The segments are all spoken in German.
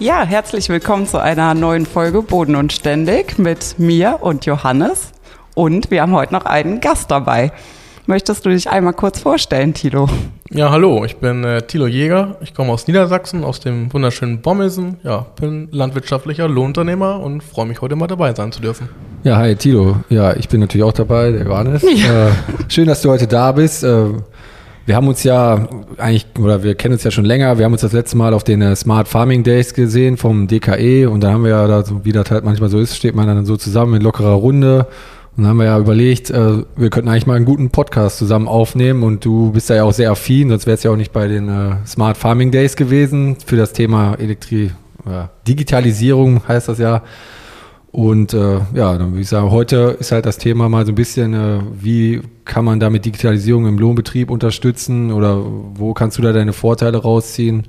Ja, herzlich willkommen zu einer neuen Folge Boden und Ständig mit mir und Johannes. Und wir haben heute noch einen Gast dabei. Möchtest du dich einmal kurz vorstellen, Tilo? Ja, hallo, ich bin äh, Thilo Jäger. Ich komme aus Niedersachsen, aus dem wunderschönen Bommelsen. Ja, bin landwirtschaftlicher Lohnunternehmer und freue mich heute mal dabei sein zu dürfen. Ja, hi Tilo. Ja, ich bin natürlich auch dabei, der Johannes. Ja. Äh, schön, dass du heute da bist. Äh, wir haben uns ja eigentlich, oder wir kennen uns ja schon länger, wir haben uns das letzte Mal auf den äh, Smart Farming Days gesehen vom DKE und da haben wir ja, da, wie das halt manchmal so ist, steht man dann so zusammen in lockerer Runde. Und dann haben wir ja überlegt, äh, wir könnten eigentlich mal einen guten Podcast zusammen aufnehmen. Und du bist da ja auch sehr affin, sonst wärst ja auch nicht bei den äh, Smart Farming Days gewesen. Für das Thema Elektri Digitalisierung heißt das ja. Und äh, ja, dann würde ich sagen, heute ist halt das Thema mal so ein bisschen, äh, wie kann man da mit Digitalisierung im Lohnbetrieb unterstützen oder wo kannst du da deine Vorteile rausziehen?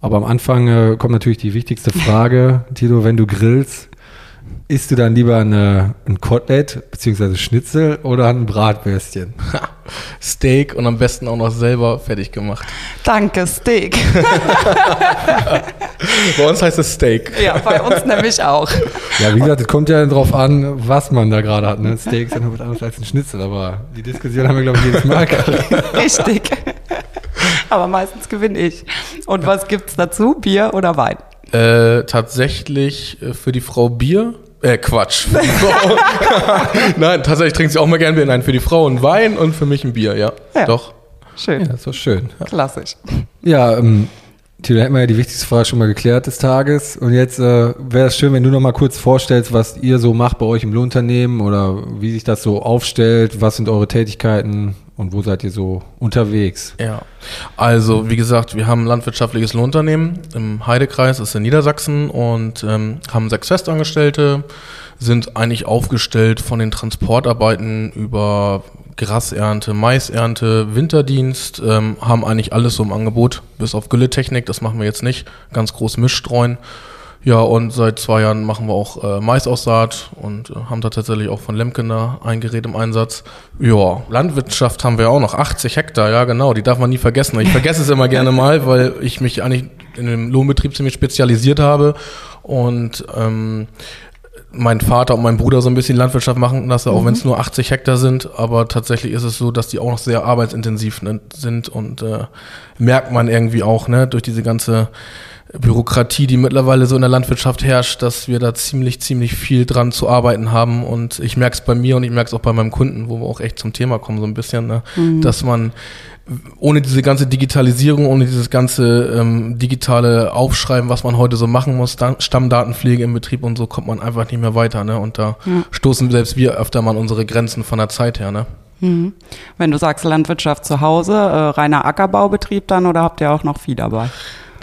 Aber am Anfang äh, kommt natürlich die wichtigste Frage, Tito, wenn du grillst, Isst du dann lieber eine, ein Kotelett bzw. Schnitzel oder ein Bratwürstchen? Steak und am besten auch noch selber fertig gemacht. Danke, Steak. bei uns heißt es Steak. Ja, bei uns nämlich auch. Ja, wie gesagt, es kommt ja darauf an, was man da gerade hat. Ne? Steak ist ja noch was anderes als ein Schnitzel, aber die Diskussion haben wir, glaube ich, jedes Mal gehabt. Richtig. Aber meistens gewinne ich. Und was gibt es dazu? Bier oder Wein? Äh, tatsächlich äh, für die Frau Bier äh, Quatsch. Nein, tatsächlich trinkt sie auch mal gern Bier. Nein, für die Frau ein Wein und für mich ein Bier, ja. ja. Doch. Schön. Ja, das ist doch schön. Klassisch. Ja, ähm, Tilo, hätten wir ja die wichtigste Frage schon mal geklärt des Tages. Und jetzt äh, wäre es schön, wenn du noch mal kurz vorstellst, was ihr so macht bei euch im Lohnunternehmen oder wie sich das so aufstellt. Was sind eure Tätigkeiten und wo seid ihr so unterwegs? Ja, also wie gesagt, wir haben ein landwirtschaftliches Lohnunternehmen im Heidekreis, das ist in Niedersachsen und ähm, haben sechs Festangestellte, sind eigentlich aufgestellt von den Transportarbeiten über Grasernte, Maisernte, Winterdienst, ähm, haben eigentlich alles so im Angebot, bis auf Gülletechnik, das machen wir jetzt nicht, ganz groß Mischstreuen. Ja, und seit zwei Jahren machen wir auch äh, Maisaussaat und äh, haben da tatsächlich auch von Lemkener ein Gerät im Einsatz. Ja, Landwirtschaft haben wir auch noch, 80 Hektar, ja genau, die darf man nie vergessen. Ich vergesse es immer gerne mal, weil ich mich eigentlich in dem Lohnbetrieb ziemlich spezialisiert habe und ähm, mein Vater und mein Bruder so ein bisschen Landwirtschaft machen lasse, auch mhm. wenn es nur 80 Hektar sind. Aber tatsächlich ist es so, dass die auch noch sehr arbeitsintensiv ne, sind und äh, merkt man irgendwie auch ne, durch diese ganze Bürokratie, die mittlerweile so in der Landwirtschaft herrscht, dass wir da ziemlich, ziemlich viel dran zu arbeiten haben. Und ich merke es bei mir und ich merke es auch bei meinem Kunden, wo wir auch echt zum Thema kommen, so ein bisschen, ne? Mhm. dass man ohne diese ganze Digitalisierung, ohne dieses ganze ähm, digitale Aufschreiben, was man heute so machen muss, Stammdatenpflege im Betrieb und so, kommt man einfach nicht mehr weiter. Ne? Und da ja. stoßen selbst wir öfter mal an unsere Grenzen von der Zeit her. Ne? Mhm. Wenn du sagst Landwirtschaft zu Hause, äh, reiner Ackerbaubetrieb dann oder habt ihr auch noch Vieh dabei?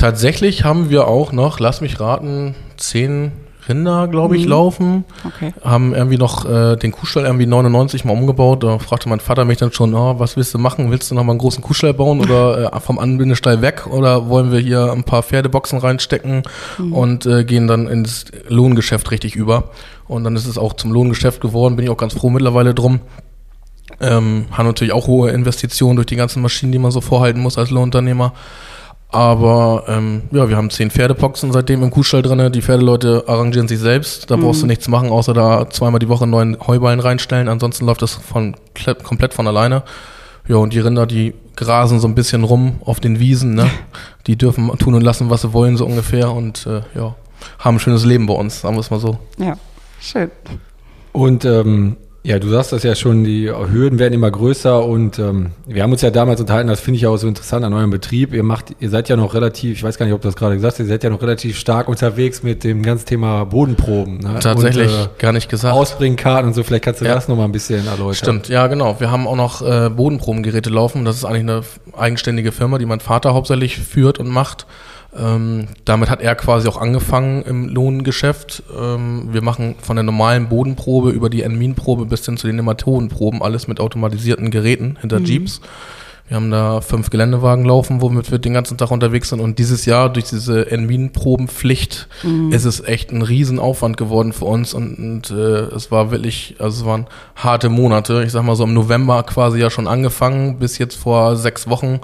Tatsächlich haben wir auch noch, lass mich raten, zehn Rinder, glaube ich, mhm. laufen. Okay. Haben irgendwie noch äh, den Kuhstall irgendwie 99 mal umgebaut. Da fragte mein Vater mich dann schon, oh, was willst du machen? Willst du noch mal einen großen Kuhstall bauen oder äh, vom Anbindestall weg? Oder wollen wir hier ein paar Pferdeboxen reinstecken mhm. und äh, gehen dann ins Lohngeschäft richtig über? Und dann ist es auch zum Lohngeschäft geworden. Bin ich auch ganz froh mittlerweile drum. Ähm, haben natürlich auch hohe Investitionen durch die ganzen Maschinen, die man so vorhalten muss als Lohnunternehmer. Aber ähm, ja, wir haben zehn Pferdepoxen seitdem im Kuhstall drin. Die Pferdeleute arrangieren sich selbst. Da mhm. brauchst du nichts machen, außer da zweimal die Woche neuen Heuballen reinstellen. Ansonsten läuft das von, komplett von alleine. Ja, und die Rinder, die grasen so ein bisschen rum auf den Wiesen. Ne? Die dürfen tun und lassen, was sie wollen, so ungefähr. Und äh, ja, haben ein schönes Leben bei uns, sagen wir es mal so. Ja, schön. Und ähm, Ja, du sagst das ja schon, die Hürden werden immer größer und ähm, wir haben uns ja damals unterhalten, das finde ich auch so interessant an eurem Betrieb. Ihr macht, ihr seid ja noch relativ, ich weiß gar nicht, ob du das gerade gesagt hast, ihr seid ja noch relativ stark unterwegs mit dem ganzen Thema Bodenproben. Ne? Tatsächlich und, äh, gar nicht gesagt. Ausbringkarten und so, vielleicht kannst du ja. das nochmal ein bisschen erläutern. Stimmt, ja genau. Wir haben auch noch äh, Bodenprobengeräte laufen. Das ist eigentlich eine eigenständige Firma, die mein Vater hauptsächlich führt und macht. Ähm, damit hat er quasi auch angefangen im Lohngeschäft. Ähm, wir machen von der normalen Bodenprobe über die Enminprobe bis hin zu den Nematodenproben alles mit automatisierten Geräten hinter mhm. Jeeps. Wir haben da fünf Geländewagen laufen, womit wir den ganzen Tag unterwegs sind. Und dieses Jahr durch diese Enminprobenpflicht mhm. ist es echt ein Riesenaufwand geworden für uns. Und, und äh, es war wirklich, also es waren harte Monate. Ich sag mal so im November quasi ja schon angefangen, bis jetzt vor sechs Wochen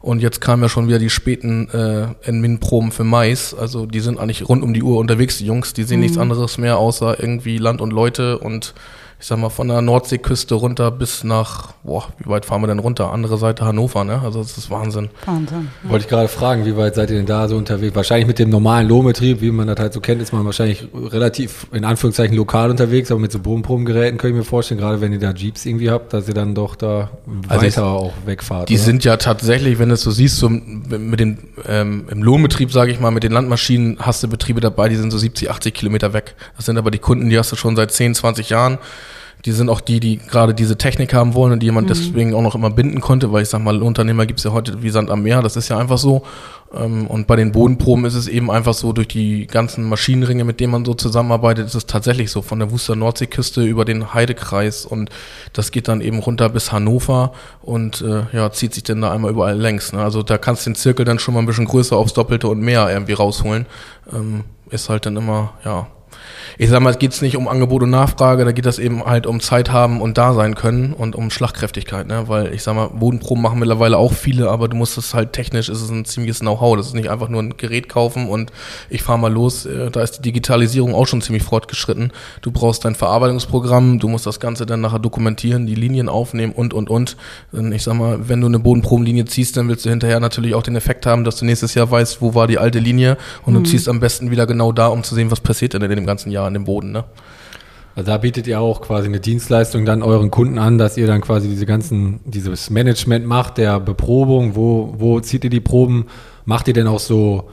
und jetzt kamen ja schon wieder die späten äh, Enmin-Proben für Mais. Also die sind eigentlich rund um die Uhr unterwegs, die Jungs. Die sehen mhm. nichts anderes mehr außer irgendwie Land und Leute und ich sag mal, von der Nordseeküste runter bis nach, boah, wie weit fahren wir denn runter? Andere Seite Hannover, ne? Also das ist Wahnsinn. Wahnsinn. Ja. Wollte ich gerade fragen, wie weit seid ihr denn da so unterwegs? Wahrscheinlich mit dem normalen Lohnbetrieb, wie man das halt so kennt, ist man wahrscheinlich relativ, in Anführungszeichen, lokal unterwegs, aber mit so Bodenprobengeräten könnte ich mir vorstellen, gerade wenn ihr da Jeeps irgendwie habt, dass ihr dann doch da also weiter auch wegfahrt. Die oder? sind ja tatsächlich, wenn du es so siehst, so mit den, ähm, im Lohnbetrieb, sage ich mal, mit den Landmaschinen hast du Betriebe dabei, die sind so 70, 80 Kilometer weg. Das sind aber die Kunden, die hast du schon seit 10, 20 Jahren die sind auch die, die gerade diese Technik haben wollen und die jemand mhm. deswegen auch noch immer binden konnte, weil ich sag mal, Unternehmer gibt's ja heute wie Sand am Meer, das ist ja einfach so. Ähm, und bei den Bodenproben ist es eben einfach so, durch die ganzen Maschinenringe, mit denen man so zusammenarbeitet, ist es tatsächlich so, von der Wuster Nordseeküste über den Heidekreis und das geht dann eben runter bis Hannover und äh, ja, zieht sich dann da einmal überall längs. Ne? Also da kannst du den Zirkel dann schon mal ein bisschen größer aufs Doppelte und mehr irgendwie rausholen. Ähm, ist halt dann immer, ja, ich sag mal, es geht nicht um Angebot und Nachfrage, da geht das eben halt um Zeit haben und da sein können und um Schlagkräftigkeit, ne? Weil ich sag mal, Bodenproben machen mittlerweile auch viele, aber du musst es halt technisch, ist es ein ziemliches Know-how. Das ist nicht einfach nur ein Gerät kaufen und ich fahre mal los. Äh, da ist die Digitalisierung auch schon ziemlich fortgeschritten. Du brauchst dein Verarbeitungsprogramm, du musst das Ganze dann nachher dokumentieren, die Linien aufnehmen und und und. Ich sag mal, wenn du eine Bodenprobenlinie ziehst, dann willst du hinterher natürlich auch den Effekt haben, dass du nächstes Jahr weißt, wo war die alte Linie und mhm. du ziehst am besten wieder genau da, um zu sehen, was passiert denn in dem ganzen Jahr an dem Boden. Ne? Also da bietet ihr auch quasi eine Dienstleistung dann euren Kunden an, dass ihr dann quasi diese ganzen, dieses Management macht, der Beprobung, wo, wo zieht ihr die Proben, macht ihr denn auch so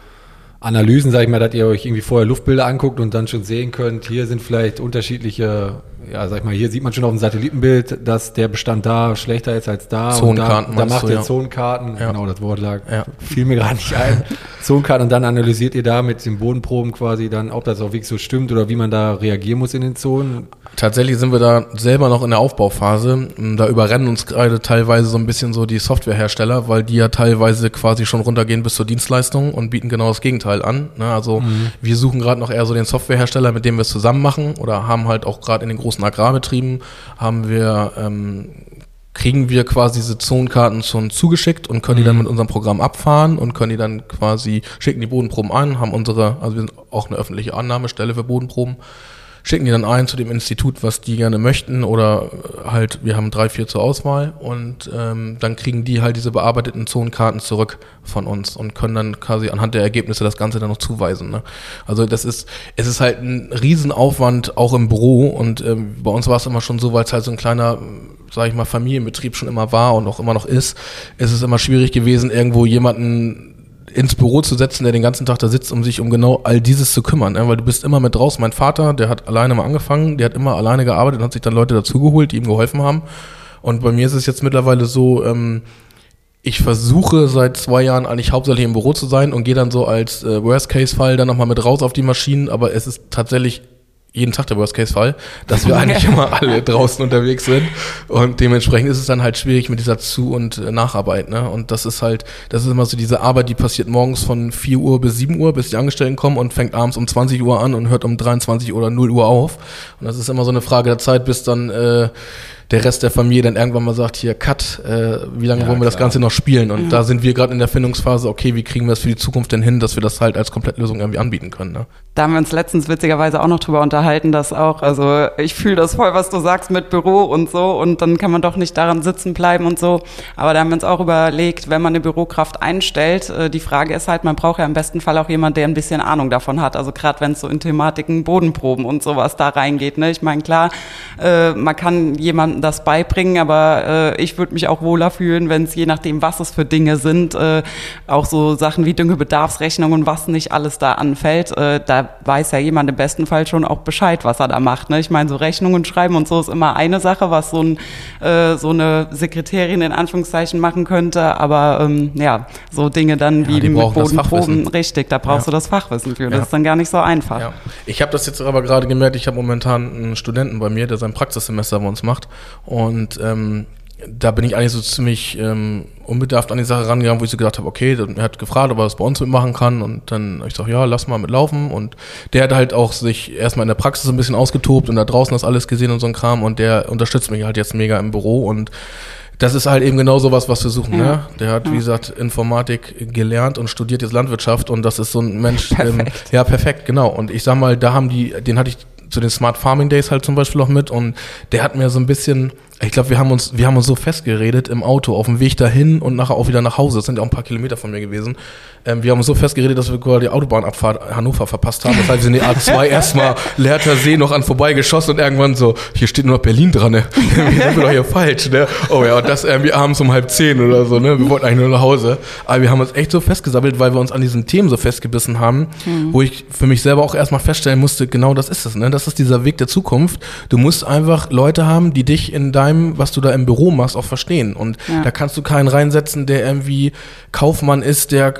Analysen, sag ich mal, dass ihr euch irgendwie vorher Luftbilder anguckt und dann schon sehen könnt, hier sind vielleicht unterschiedliche, ja, sag ich mal, hier sieht man schon auf dem Satellitenbild, dass der Bestand da schlechter ist als da. Zonenkarten. da, da macht du, ihr ja. Zonenkarten, ja. genau, das Wort lag, ja. fiel mir gar nicht ein. Zonenkarten und dann analysiert ihr da mit den Bodenproben quasi dann, ob das auch wirklich so stimmt oder wie man da reagieren muss in den Zonen. Tatsächlich sind wir da selber noch in der Aufbauphase. Da überrennen uns gerade teilweise so ein bisschen so die Softwarehersteller, weil die ja teilweise quasi schon runtergehen bis zur Dienstleistung und bieten genau das Gegenteil an. Ne? Also mhm. wir suchen gerade noch eher so den Softwarehersteller, mit dem wir es zusammen machen oder haben halt auch gerade in den großen Agrarbetrieben haben wir ähm, kriegen wir quasi diese Zonenkarten schon zugeschickt und können die dann mhm. mit unserem Programm abfahren und können die dann quasi schicken die Bodenproben ein, haben unsere, also wir sind auch eine öffentliche Annahmestelle für Bodenproben schicken die dann ein zu dem Institut, was die gerne möchten oder halt, wir haben drei, vier zur Auswahl und ähm, dann kriegen die halt diese bearbeiteten Zonenkarten zurück von uns und können dann quasi anhand der Ergebnisse das Ganze dann noch zuweisen. Ne? Also das ist, es ist halt ein Riesenaufwand auch im Büro und ähm, bei uns war es immer schon so, weil es halt so ein kleiner sage ich mal, Familienbetrieb schon immer war und auch immer noch ist, ist es immer schwierig gewesen, irgendwo jemanden ins Büro zu setzen, der den ganzen Tag da sitzt, um sich um genau all dieses zu kümmern. Ne? Weil du bist immer mit draußen. Mein Vater, der hat alleine mal angefangen, der hat immer alleine gearbeitet und hat sich dann Leute dazugeholt, die ihm geholfen haben. Und bei mir ist es jetzt mittlerweile so, ähm, ich versuche seit zwei Jahren eigentlich hauptsächlich im Büro zu sein und gehe dann so als äh, Worst-Case-Fall dann nochmal mit raus auf die Maschinen, aber es ist tatsächlich jeden Tag der Worst-Case-Fall, dass wir eigentlich immer alle draußen unterwegs sind. Und dementsprechend ist es dann halt schwierig mit dieser Zu- und äh, Nacharbeit. Ne? Und das ist halt, das ist immer so diese Arbeit, die passiert morgens von 4 Uhr bis 7 Uhr, bis die Angestellten kommen und fängt abends um 20 Uhr an und hört um 23 oder 0 Uhr auf. Und das ist immer so eine Frage der Zeit, bis dann äh, der Rest der Familie dann irgendwann mal sagt, hier, Cut, äh, wie lange Ja, wollen wir das klar. Ganze noch spielen? Und da sind wir gerade in der Findungsphase, okay, wie kriegen wir das für die Zukunft denn hin, dass wir das halt als Komplettlösung irgendwie anbieten können. Ne? Da haben wir uns letztens witzigerweise auch noch drüber unterhalten, dass auch, also ich fühle das voll, was du sagst mit Büro und so und dann kann man doch nicht daran sitzen bleiben und so. Aber da haben wir uns auch überlegt, wenn man eine Bürokraft einstellt, äh, die Frage ist halt, man braucht ja im besten Fall auch jemand, der ein bisschen Ahnung davon hat. Also gerade wenn es so in Thematiken Bodenproben und sowas da reingeht. Ne? Ich meine, klar, äh, man kann jemandem das beibringen, aber äh, ich würde mich auch wohler fühlen, wenn es je nachdem, was es für Dinge sind, äh, auch so Sachen wie Düngebedarfsrechnung und was nicht alles da anfällt, äh, da weiß ja jemand im besten Fall schon auch Bescheid, was er da macht. Ne? Ich meine, so Rechnungen schreiben und so ist immer eine Sache, was so, ein, äh, so eine Sekretärin in Anführungszeichen machen könnte, aber ähm, ja, so Dinge dann wie die mit Bodenproben, richtig, da brauchst Ja. du das Fachwissen für. Das Ja. ist dann gar nicht so einfach. Ja. Ich habe das jetzt aber gerade gemerkt, ich habe momentan einen Studenten bei mir, der sein Praxissemester bei uns macht. Und ähm, da bin ich eigentlich so ziemlich ähm, unbedarft an die Sache rangegangen, wo ich so gedacht habe, okay, dann- er hat gefragt, ob er das bei uns mitmachen kann. Und dann hab ich gesagt, ja, lass mal mitlaufen. Und der hat halt auch sich erstmal in der Praxis ein bisschen ausgetobt und da draußen das alles gesehen und so ein Kram. Und der unterstützt mich halt jetzt mega im Büro und das ist halt eben genau sowas, was wir suchen. Ja. Ne? Der hat, wie gesagt, Informatik gelernt und studiert jetzt Landwirtschaft und das ist so ein Mensch. Ähm, Perfekt. ja, perfekt, genau. Und ich sag mal, da haben die, den hatte ich zu den Smart Farming Days halt zum Beispiel auch mit und der hat mir so ein bisschen, ich glaube, wir haben uns, wir haben uns so festgeredet im Auto auf dem Weg dahin und nachher auch wieder nach Hause. Das sind ja auch ein paar Kilometer von mir gewesen. Ähm, wir haben uns so festgeredet, dass wir gerade die Autobahnabfahrt Hannover verpasst haben. Das heißt, wir sind die A2 erstmal Leerter See noch an vorbeigeschossen und irgendwann so, hier steht nur noch Berlin dran, ne? Wir sind doch hier falsch, ne? Oh ja, und das irgendwie abends um halb zehn oder so, ne? Wir wollten eigentlich nur nach Hause. Aber wir haben uns echt so festgesammelt, weil wir uns an diesen Themen so festgebissen haben, wo ich für mich selber auch erstmal feststellen musste, genau das ist es, ne? Das ist dieser Weg der Zukunft. Du musst einfach Leute haben, die dich in deinem, was du da im Büro machst, auch verstehen. Und Ja. da kannst du keinen reinsetzen, der irgendwie Kaufmann ist, der,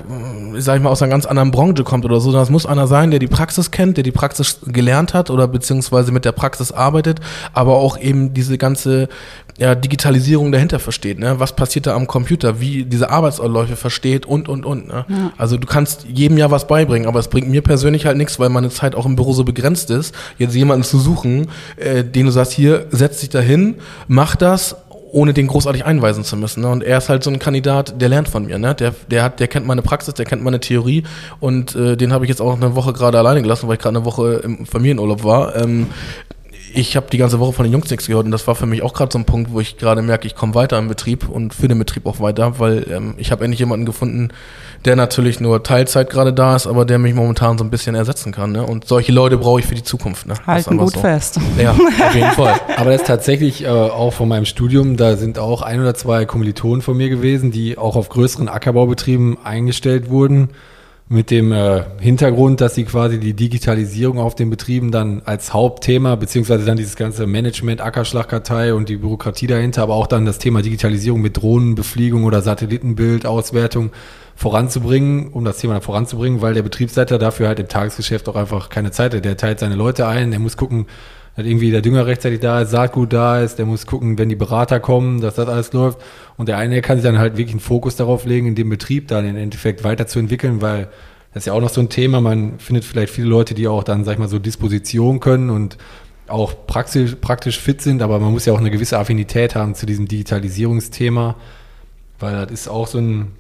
sag ich mal, aus einer ganz anderen Branche kommt oder so. Das muss einer sein, der die Praxis kennt, der die Praxis gelernt hat oder beziehungsweise mit der Praxis arbeitet, aber auch eben diese ganze ja, Digitalisierung dahinter versteht. Ne? Was passiert da am Computer, wie diese Arbeitsabläufe versteht und, und, und. Ne? Also du kannst jedem ja was beibringen, aber es bringt mir persönlich halt nichts, weil meine Zeit auch im Büro so begrenzt ist, jetzt jemanden zu suchen, äh, den du sagst, hier, setz dich dahin, mach das ohne den großartig einweisen zu müssen. Ne? Und er ist halt so ein Kandidat, der lernt von mir. Ne? Der, der, hat, der kennt meine Praxis, der kennt meine Theorie und äh, den habe ich jetzt auch eine Woche gerade alleine gelassen, weil ich gerade eine Woche im Familienurlaub war. Ähm, ich habe die ganze Woche von den Jungs nichts gehört und das war für mich auch gerade so ein Punkt, wo ich gerade merke, ich komme weiter im Betrieb und für den Betrieb auch weiter, weil ähm, ich habe endlich jemanden gefunden, der natürlich nur Teilzeit gerade da ist, aber der mich momentan so ein bisschen ersetzen kann. Ne? Und solche Leute brauche ich für die Zukunft. Ne? Das ist Halten gut so. fest. Ja, auf jeden Fall. Aber das ist tatsächlich äh, auch von meinem Studium, da sind auch ein oder zwei Kommilitonen von mir gewesen, die auch auf größeren Ackerbaubetrieben eingestellt wurden. Mit dem äh, Hintergrund, dass sie quasi die Digitalisierung auf den Betrieben dann als Hauptthema, beziehungsweise dann dieses ganze Management, Ackerschlagkartei und die Bürokratie dahinter, aber auch dann das Thema Digitalisierung mit Drohnenbefliegung oder Satellitenbildauswertung voranzubringen, um das Thema voranzubringen, weil der Betriebsleiter dafür halt im Tagesgeschäft auch einfach keine Zeit hat. Der teilt seine Leute ein, der muss gucken, dass irgendwie der Dünger rechtzeitig da ist, Saatgut da ist, der muss gucken, wenn die Berater kommen, dass das alles läuft. Und der eine kann sich dann halt wirklich einen Fokus darauf legen, in dem Betrieb dann im Endeffekt weiterzuentwickeln, weil das ist ja auch noch so ein Thema. Man findet vielleicht viele Leute, die auch dann, sag ich mal, so Disposition können und auch praktisch, praktisch fit sind, aber man muss ja auch eine gewisse Affinität haben zu diesem Digitalisierungsthema, weil das ist auch so ein,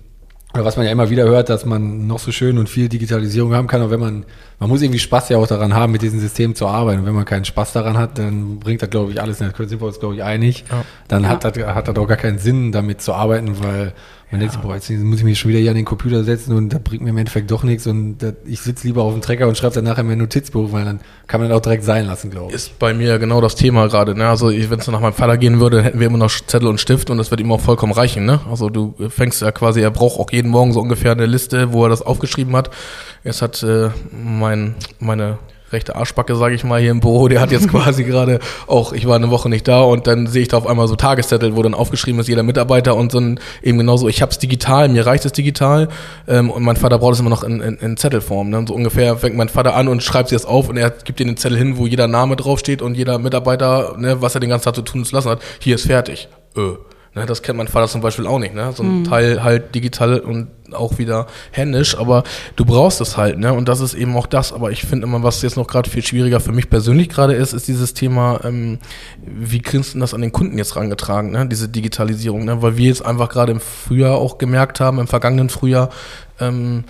was man ja immer wieder hört, dass man noch so schön und viel Digitalisierung haben kann, aber wenn man, man muss irgendwie Spaß ja auch daran haben, mit diesem System zu arbeiten. Und wenn man keinen Spaß daran hat, dann bringt das, glaube ich, alles nicht. Da sind wir uns, glaube ich, einig. Ja. Dann hat das, hat das auch gar keinen Sinn, damit zu arbeiten, weil man denkt sich, boah, jetzt muss ich mich schon wieder hier an den Computer setzen und das bringt mir im Endeffekt doch nichts und das, ich sitze lieber auf dem Trecker und schreibe dann nachher mein Notizbuch, weil dann kann man das auch direkt sein lassen, glaube ich. Ist bei mir genau das Thema gerade. Ne? Also wenn es nach meinem Vater gehen würde, hätten wir immer noch Zettel und Stift und das wird ihm auch vollkommen reichen. Ne? Also du fängst ja quasi, er braucht auch jeden Morgen so ungefähr eine Liste, wo er das aufgeschrieben hat. Jetzt hat äh, mein meine rechte Arschbacke, sage ich mal, hier im Büro, der hat jetzt quasi gerade auch, ich war eine Woche nicht da und dann sehe ich da auf einmal so Tageszettel, wo dann aufgeschrieben ist, jeder Mitarbeiter und so ein, eben genauso, ich habe es digital, mir reicht es digital ähm, und mein Vater braucht es immer noch in, in, in Zettelform. Ne? So ungefähr fängt mein Vater an und schreibt sich das auf und er gibt dir den Zettel hin, wo jeder Name draufsteht und jeder Mitarbeiter, ne, was er den ganzen Tag zu tun und zu lassen hat, hier ist fertig. Äh. Ne, das kennt mein Vater zum Beispiel auch nicht. Ne? So ein mhm. Teil halt digital und auch wieder händisch, aber du brauchst es halt. Ne? Und das ist eben auch das. Aber ich finde immer, was jetzt noch gerade viel schwieriger für mich persönlich gerade ist, ist dieses Thema, ähm, wie kriegst du das an den Kunden jetzt rangetragen, ne? diese Digitalisierung. Ne? Weil wir jetzt einfach gerade im Frühjahr auch gemerkt haben, im vergangenen Frühjahr, ähm,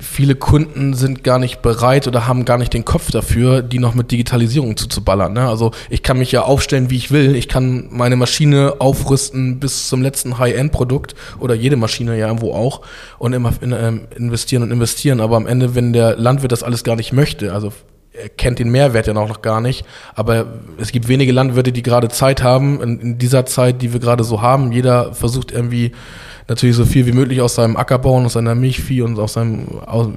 viele Kunden sind gar nicht bereit oder haben gar nicht den Kopf dafür, die noch mit Digitalisierung zuzuballern. Ne? Also ich kann mich ja aufstellen, wie ich will. Ich kann meine Maschine aufrüsten bis zum letzten High-End-Produkt oder jede Maschine ja irgendwo auch und immer in, ähm, investieren und investieren. Aber am Ende, wenn der Landwirt das alles gar nicht möchte, also er kennt den Mehrwert ja noch gar nicht. Aber es gibt wenige Landwirte, die gerade Zeit haben, in, in dieser Zeit, die wir gerade so haben. Jeder versucht irgendwie natürlich so viel wie möglich aus seinem Ackerbau und aus seiner Milchvieh und aus seinem,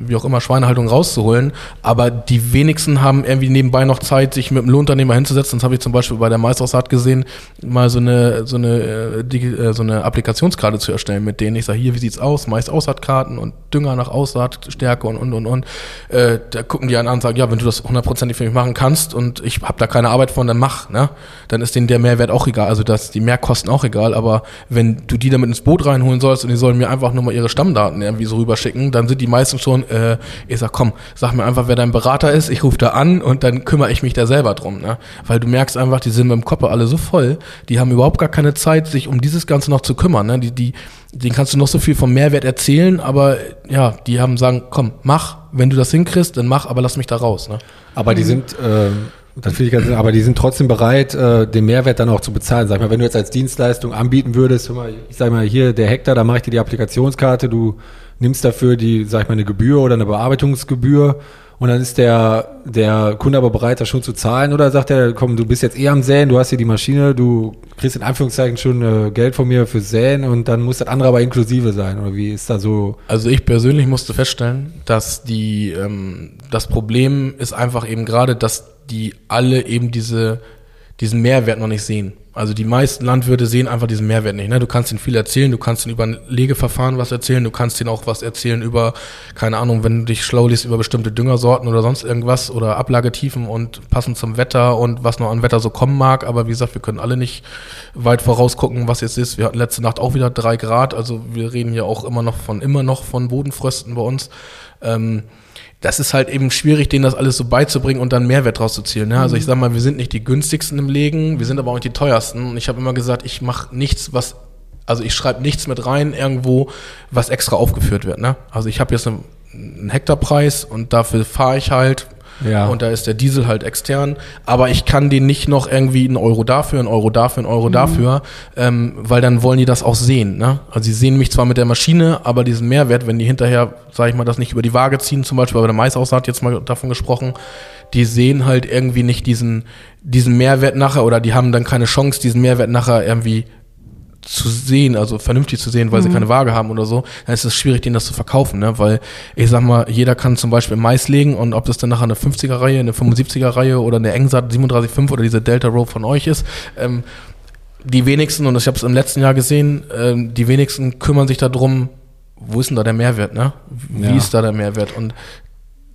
wie auch immer, Schweinehaltung rauszuholen. Aber die wenigsten haben irgendwie nebenbei noch Zeit, sich mit einem Lohnunternehmer hinzusetzen. Das habe ich zum Beispiel bei der Maisaussaat gesehen, mal so eine, so eine, äh, äh, so eine Applikationskarte zu erstellen, mit denen ich sage, hier, wie sieht's aus? Mais-Aussaatkarten und Dünger nach Aussaatstärke und, und, und, und. Äh, da gucken die einen an und sagen, ja, wenn du das hundertprozentig für mich machen kannst und ich habe da keine Arbeit von, dann mach, ne? Dann ist denen der Mehrwert auch egal, also das, die Mehrkosten auch egal, aber wenn du die damit ins Boot reinholen holen sollst und die sollen mir einfach nur mal ihre Stammdaten irgendwie so rüberschicken, dann sind die meisten schon, äh, ich sag, komm, sag mir einfach, wer dein Berater ist, ich rufe da an und dann kümmere ich mich da selber drum, ne? Weil du merkst einfach, die sind mit dem Kopf alle so voll, die haben überhaupt gar keine Zeit, sich um dieses Ganze noch zu kümmern, ne? Die, die, denen kannst du noch so viel vom Mehrwert erzählen, aber ja, die haben sagen, komm, mach, wenn du das hinkriegst, dann mach, aber lass mich da raus, ne? Aber die sind, äh das finde ich ganz, aber die sind trotzdem bereit, äh, den Mehrwert dann auch zu bezahlen. Sag mal, wenn du jetzt als Dienstleistung anbieten würdest, mal, ich sag mal, hier der Hektar, da mache ich dir die Applikationskarte, du nimmst dafür die, sag ich mal, eine Gebühr oder eine Bearbeitungsgebühr und dann ist der, der Kunde aber bereit, das schon zu zahlen oder sagt er, komm, du bist jetzt eh am Säen, du hast hier die Maschine, du kriegst in Anführungszeichen schon äh, Geld von mir fürs Säen und dann muss das andere aber inklusive sein oder wie ist da so? Also ich persönlich musste feststellen, dass die, ähm, das Problem ist einfach eben gerade, dass die alle eben diese, diesen Mehrwert noch nicht sehen. Also die meisten Landwirte sehen einfach diesen Mehrwert nicht. Ne? Du kannst ihnen viel erzählen, du kannst ihnen über ein Legeverfahren was erzählen, du kannst ihnen auch was erzählen über, keine Ahnung, wenn du dich schlau liest über bestimmte Düngersorten oder sonst irgendwas oder Ablagetiefen und passend zum Wetter und was noch an Wetter so kommen mag. Aber wie gesagt, wir können alle nicht weit vorausgucken, was jetzt ist. Wir hatten letzte Nacht auch wieder drei Grad, also wir reden ja auch immer noch von, immer noch von Bodenfrösten bei uns. Ähm, das ist halt eben schwierig, denen das alles so beizubringen und dann Mehrwert draus zu zielen. Ne? Also ich mhm. sag mal, wir sind nicht die günstigsten im Legen, wir sind aber auch nicht die teuersten. Und ich habe immer gesagt, ich mache nichts, was, also ich schreibe nichts mit rein irgendwo, was extra aufgeführt wird. Ne? Also ich habe jetzt einen, einen Hektarpreis und dafür fahre ich halt ja. Und da ist der Diesel halt extern. Aber ich kann den nicht noch irgendwie einen Euro dafür, einen Euro dafür, einen Euro mhm. dafür, ähm, weil dann wollen die das auch sehen. Ne? Also sie sehen mich zwar mit der Maschine, aber diesen Mehrwert, wenn die hinterher, sage ich mal, das nicht über die Waage ziehen, zum Beispiel bei der Maisaussaat jetzt mal davon gesprochen, die sehen halt irgendwie nicht diesen, diesen Mehrwert nachher oder die haben dann keine Chance, diesen Mehrwert nachher irgendwie zu sehen, also vernünftig zu sehen, weil mhm. sie keine Waage haben oder so, dann ist es schwierig, denen das zu verkaufen, ne? Weil ich sag mal, jeder kann zum Beispiel Mais legen und ob das dann nachher eine 50er-Reihe, eine 75er-Reihe oder eine Engsat 37.5 oder diese Delta Row von euch ist, ähm, die wenigsten, und ich habe es im letzten Jahr gesehen, ähm, die wenigsten kümmern sich darum, wo ist denn da der Mehrwert, ne? Wie ja. ist da der Mehrwert? Und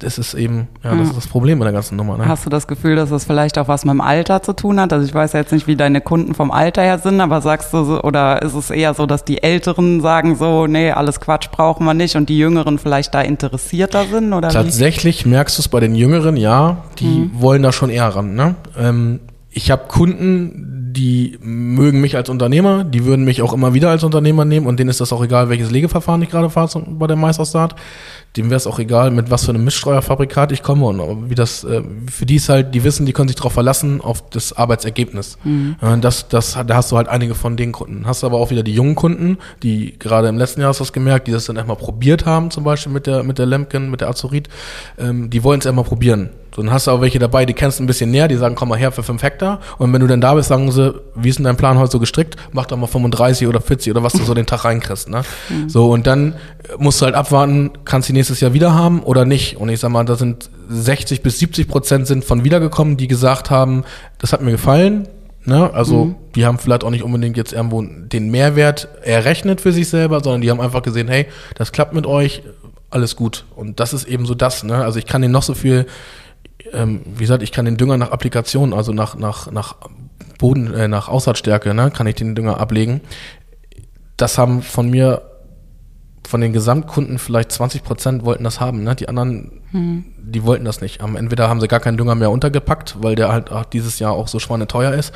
das ist eben, ja, das hm. ist das Problem mit der ganzen Nummer. Ne? Hast du das Gefühl, dass das vielleicht auch was mit dem Alter zu tun hat? Also ich weiß jetzt nicht, wie deine Kunden vom Alter her sind, aber sagst du so, oder ist es eher so, dass die Älteren sagen so, nee, alles Quatsch brauchen wir nicht und die Jüngeren vielleicht da interessierter sind? Oder Tatsächlich wie? merkst du es bei den Jüngeren, ja, die mhm. wollen da schon eher ran. Ne? Ähm, ich habe Kunden, die mögen mich als Unternehmer, die würden mich auch immer wieder als Unternehmer nehmen und denen ist das auch egal, welches Legeverfahren ich gerade fahre bei der Meisterstart. Dem wäre es auch egal, mit was für einem Mischsteuerfabrikat ich komme und wie das, äh, für die ist halt, die wissen, die können sich darauf verlassen, auf das Arbeitsergebnis. Mhm. Das, das, da hast du halt einige von den Kunden. Hast aber auch wieder die jungen Kunden, die gerade im letzten Jahr hast du das gemerkt, die das dann erstmal probiert haben, zum Beispiel mit der, mit der Lemken, mit der Azurit, ähm, die wollen es erstmal probieren. So, dann hast du auch welche dabei, die kennst du ein bisschen näher, die sagen, komm mal her für 5 Hektar. Und wenn du dann da bist, sagen sie, wie ist denn dein Plan heute so gestrickt? Mach doch mal 35 oder 40 oder was du so den Tag reinkriegst. Ne? Mhm. So, und dann musst du halt abwarten, kannst du nächstes Jahr wieder haben oder nicht. Und ich sag mal, da sind 60 bis 70 Prozent sind von wiedergekommen, die gesagt haben, das hat mir gefallen. Ne? Also mhm. die haben vielleicht auch nicht unbedingt jetzt irgendwo den Mehrwert errechnet für sich selber, sondern die haben einfach gesehen, hey, das klappt mit euch, alles gut. Und das ist eben so das. Ne? Also ich kann denen noch so viel ähm, wie gesagt, ich kann den Dünger nach Applikation, also nach, nach, nach Boden, äh, nach Aussaatstärke, ne, kann ich den Dünger ablegen. das haben von mir, von den Gesamtkunden vielleicht 20 Prozent wollten das haben. Ne? Die anderen, Hm. die wollten das nicht. Haben- Entweder haben sie gar keinen Dünger mehr untergepackt, weil der halt auch dieses Jahr auch so schweineteuer ist.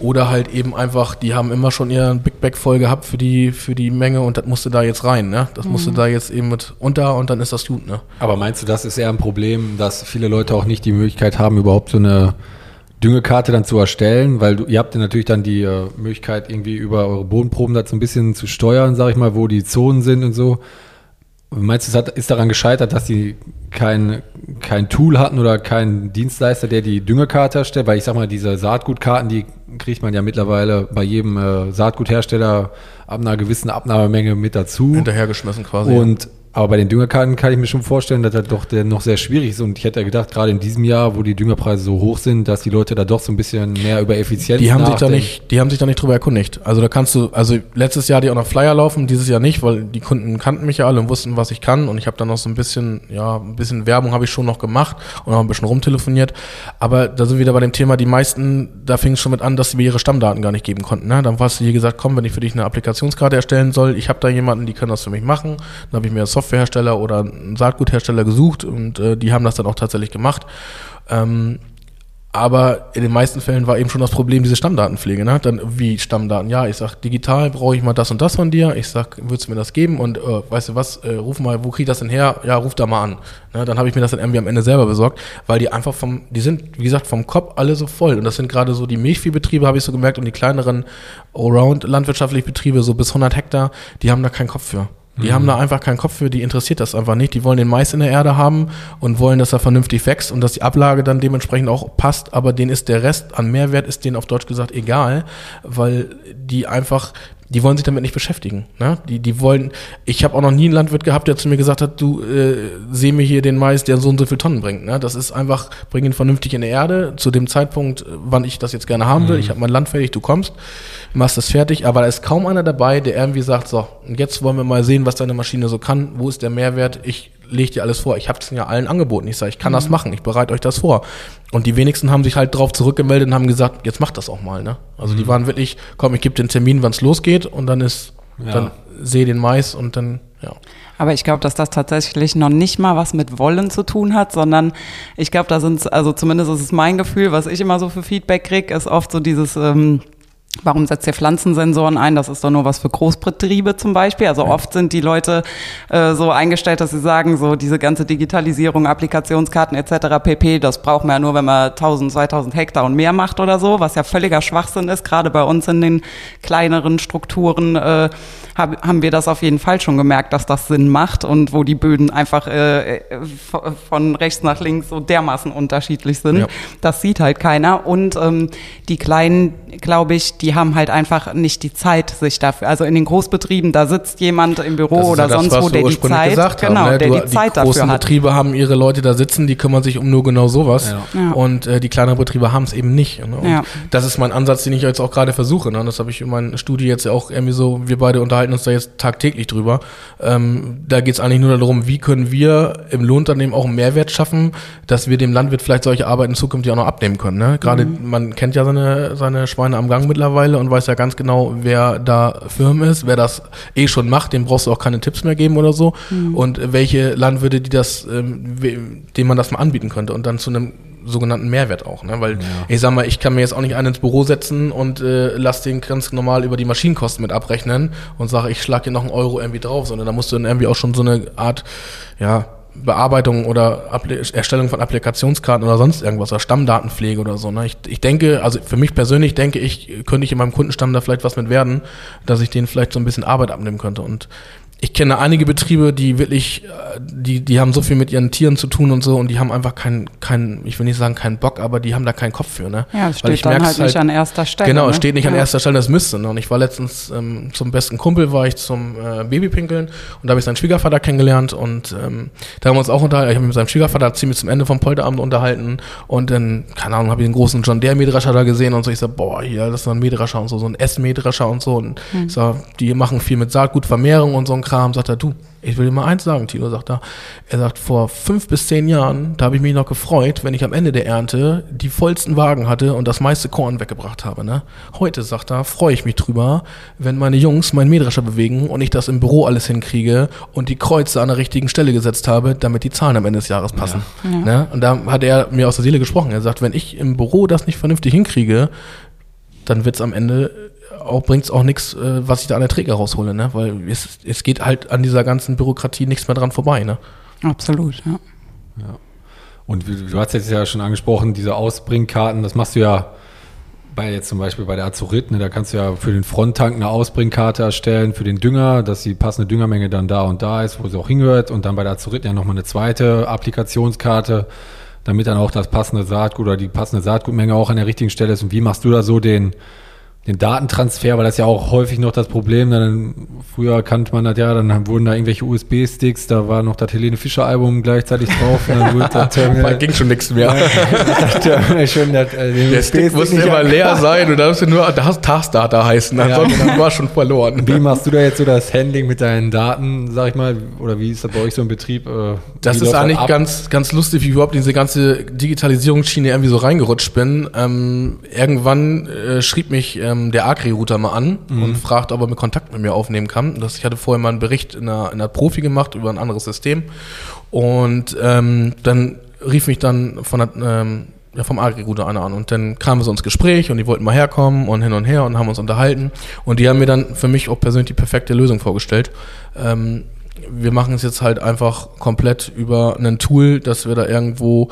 Oder halt eben einfach, die haben immer schon ihren Big Bag voll gehabt für die, für die Menge und das musste da jetzt rein. Ne? Das musste da jetzt eben mit unter und dann ist das gut. Ne? Aber meinst du, das ist eher ein Problem, dass viele Leute auch nicht die Möglichkeit haben, überhaupt so eine Düngekarte dann zu erstellen? Weil du, ihr habt ja natürlich dann die äh, Möglichkeit, irgendwie über eure Bodenproben so ein bisschen zu steuern, sag ich mal, wo die Zonen sind und so. Meinst du, es hat, ist daran gescheitert, dass die kein, kein Tool hatten oder keinen Dienstleister, der die Düngekarte erstellt? Weil ich sag mal, diese Saatgutkarten, die kriegt man ja mittlerweile bei jedem äh, Saatguthersteller ab einer gewissen Abnahmemenge mit dazu. Hinterhergeschmissen quasi. Und aber bei den Düngerkarten kann ich mir schon vorstellen, dass das doch noch sehr schwierig ist. Und ich hätte ja gedacht, gerade in diesem Jahr, wo die Düngerpreise so hoch sind, dass die Leute da doch so ein bisschen mehr über Effizienz Die haben sich da nachdenken. nicht, die haben sich da nicht drüber erkundigt. Also da kannst du, also letztes Jahr die auch noch Flyer laufen, dieses Jahr nicht, weil die Kunden kannten mich ja alle und wussten, was ich kann. Und ich habe dann noch so ein bisschen, ja, ein bisschen Werbung habe ich schon noch gemacht und auch ein bisschen rumtelefoniert. Aber da sind wir wieder bei dem Thema, die meisten, da fing es schon mit an, dass sie mir ihre Stammdaten gar nicht geben konnten. Ne? Dann hast du hier gesagt, komm, wenn ich für dich eine Applikationskarte erstellen soll, ich habe da jemanden, die können das für mich machen. Dann habe ich mir einen Softwarehersteller oder einen Saatguthersteller gesucht und äh, die haben das dann auch tatsächlich gemacht. Ähm, aber in den meisten Fällen war eben schon das Problem diese Stammdatenpflege. Ne? Dann wie Stammdaten? Ja, ich sag digital brauche ich mal das und das von dir. Ich sag, würdest du mir das geben? Und äh, weißt du was? Äh, ruf mal, wo krieg ich das denn her? Ja, ruf da mal an. Ne? Dann habe ich mir das dann irgendwie am Ende selber besorgt, weil die einfach vom, die sind wie gesagt vom Kopf alle so voll. Und das sind gerade so die Milchviehbetriebe, habe ich so gemerkt, und die kleineren Allround landwirtschaftlichen Betriebe so bis 100 Hektar, die haben da keinen Kopf für. Die haben da einfach keinen Kopf für, die interessiert das einfach nicht. Die wollen den Mais in der Erde haben und wollen, dass er vernünftig wächst und dass die Ablage dann dementsprechend auch passt, aber denen ist der Rest an Mehrwert, ist denen auf Deutsch gesagt egal, weil die einfach, die wollen sich damit nicht beschäftigen. Ne? Die, die wollen, ich habe auch noch nie einen Landwirt gehabt, der zu mir gesagt hat, du äh, seh mir hier den Mais, der so und so viel Tonnen bringt. Ne? Das ist einfach, bring ihn vernünftig in die Erde, zu dem Zeitpunkt, äh, wann ich das jetzt gerne haben will. Ich habe mein Land fertig, du kommst, machst das fertig, aber da ist kaum einer dabei, der irgendwie sagt, so, und jetzt wollen wir mal sehen, was deine Maschine so kann, wo ist der Mehrwert, ich lege dir alles vor. Ich habe es ja allen angeboten. Ich sage, ich kann das machen, ich bereite euch das vor. Und die wenigsten haben sich halt drauf zurückgemeldet und haben gesagt, jetzt macht das auch mal. Ne? Also die waren wirklich, komm, ich gebe den Termin, wann es losgeht und dann ist, Ja. dann sehe den Mais und dann, ja. Aber ich glaube, dass das tatsächlich noch nicht mal was mit Wollen zu tun hat, sondern ich glaube, da sind also zumindest ist es mein Gefühl, was ich immer so für Feedback krieg, ist oft so dieses, ähm, Warum setzt ihr Pflanzensensoren ein? Das ist doch nur was für Großbetriebe zum Beispiel. Also oft sind die Leute äh, so eingestellt, dass sie sagen, so diese ganze Digitalisierung, Applikationskarten etc. pp, das braucht man ja nur, wenn man 1000, 2000 Hektar und mehr macht oder so, was ja völliger Schwachsinn ist. Gerade bei uns in den kleineren Strukturen äh, hab, haben wir das auf jeden Fall schon gemerkt, dass das Sinn macht und wo die Böden einfach äh, äh, von rechts nach links so dermaßen unterschiedlich sind. Ja. Das sieht halt keiner. Und ähm, die Kleinen, glaube ich, die haben halt einfach nicht die Zeit, sich dafür. Also in den Großbetrieben, da sitzt jemand im Büro Das ist oder ja das, sonst wo, der die Zeit, gesagt genau, haben, ne? der du, die Zeit großen dafür hat. Betriebe haben ihre Leute da sitzen, die kümmern sich um nur genau sowas. Ja. Ja. Und äh, die kleineren Betriebe haben es eben nicht. Ne? Und Ja. Das ist mein Ansatz, den ich jetzt auch gerade versuche. Ne? Das habe ich in meinem Studie jetzt ja auch irgendwie so, wir beide unterhalten uns da jetzt tagtäglich drüber. Ähm, da geht es eigentlich nur darum, wie können wir im Lohnunternehmen auch einen Mehrwert schaffen, dass wir dem Landwirt vielleicht solche Arbeiten zukünftig auch noch abnehmen können. Ne? Gerade Mhm. man kennt ja seine, seine Schweine am Gang mittlerweile und weiß ja ganz genau, wer da Firmen ist, wer das eh schon macht, dem brauchst du auch keine Tipps mehr geben oder so. Mhm. Und welche Landwirte, die das, ähm, denen man das mal anbieten könnte und dann zu einem sogenannten Mehrwert auch, ne? Weil ich sag mal, ich kann mir jetzt auch nicht einen ins Büro setzen und äh, lass den ganz normal über die Maschinenkosten mit abrechnen und sage, ich schlag dir noch einen Euro irgendwie drauf, sondern da musst du dann irgendwie auch schon so eine Art, ja, Bearbeitung oder Appli Erstellung von Applikationskarten oder sonst irgendwas oder Stammdatenpflege oder so. Ne? Ich, ich denke, also für mich persönlich denke ich, könnte ich in meinem Kundenstamm da vielleicht was mit werden, dass ich denen vielleicht so ein bisschen Arbeit abnehmen könnte. Und ich kenne einige Betriebe, die wirklich, äh, die, die haben so viel mit ihren Tieren zu tun und so und die haben einfach keinen, keinen, ich will nicht sagen keinen Bock, aber die haben da keinen Kopf für, ne? Ja, es Weil steht ich dann halt nicht an erster Stelle. Genau, ne? es steht nicht an Ja. erster Stelle, das müsste. Ne? Und ich war letztens ähm, zum besten Kumpel, war ich zum äh, Babypinkeln und da habe ich seinen Schwiegervater kennengelernt und ähm, da haben wir uns auch unterhalten. Ich habe mich mit seinem Schwiegervater ziemlich zum Ende vom Polterabend unterhalten und dann, keine Ahnung, habe ich den großen John Deere Mähdrescher da gesehen und so. Ich sag, boah, hier, das ist so ein Mähdrescher und so, so ein S-Mähdrescher und so. Und Hm. ich sag, die machen viel mit Saatgutvermehrung und so ein Kram. Kam, sagt er, du, ich will dir mal eins sagen, Tino, sagt er. Er sagt, vor fünf bis zehn Jahren, da habe ich mich noch gefreut, wenn ich am Ende der Ernte die vollsten Wagen hatte und das meiste Korn weggebracht habe. Ne? Heute, sagt er, freue ich mich drüber, wenn meine Jungs meinen Mähdrescher bewegen und ich das im Büro alles hinkriege und die Kreuze an der richtigen Stelle gesetzt habe, damit die Zahlen am Ende des Jahres passen. Ja. Ne? Und da hat er mir aus der Seele gesprochen. Er sagt, wenn ich im Büro das nicht vernünftig hinkriege, dann wird es am Ende auch bringt es auch nichts, äh, was ich da an der Träger raushole, ne? Weil es, es geht halt an dieser ganzen Bürokratie nichts mehr dran vorbei, ne? Absolut, ja. ja. Und du, du hast jetzt ja schon angesprochen, diese Ausbringkarten, das machst du ja bei jetzt zum Beispiel bei der Azurit, ne, da kannst du ja für den Fronttank eine Ausbringkarte erstellen, für den Dünger, dass die passende Düngermenge dann da und da ist, wo sie auch hingehört und dann bei der Azurit ja nochmal eine zweite Applikationskarte, damit dann auch das passende Saatgut oder die passende Saatgutmenge auch an der richtigen Stelle ist. Und wie machst du da so den, den Datentransfer, weil das ja auch häufig noch das Problem, dann früher kannte man das ja, dann wurden da irgendwelche USB-Sticks, da war noch das Helene Fischer Album gleichzeitig drauf und dann wurde das Terminal. da ging schon nichts mehr. Terminal schon, das, äh, Der Stick musste immer leer sein und da musste nur das Taskdata heißen, ansonsten ja. war schon verloren. Wie machst du da jetzt so das Handling mit deinen Daten, sag ich mal, oder wie ist das bei euch so im Betrieb? Äh, das ist eigentlich ganz, ganz lustig, wie überhaupt in diese ganze Digitalisierungsschiene irgendwie so reingerutscht bin. Ähm, irgendwann äh, schrieb mich ähm, ähm, der Agri-Router mal an mhm. und fragt, ob er mir Kontakt mit mir aufnehmen kann. Das, ich hatte vorher mal einen Bericht in einer, in einer Profi gemacht über ein anderes System. Und ähm, dann rief mich dann von der, ähm, ja, vom Agri-Router einer an. Und dann kamen wir so ins Gespräch und die wollten mal herkommen und hin und her und haben uns unterhalten. Und die haben mir dann für mich auch persönlich die perfekte Lösung vorgestellt. Ähm, wir machen es jetzt halt einfach komplett über ein Tool, dass wir da irgendwo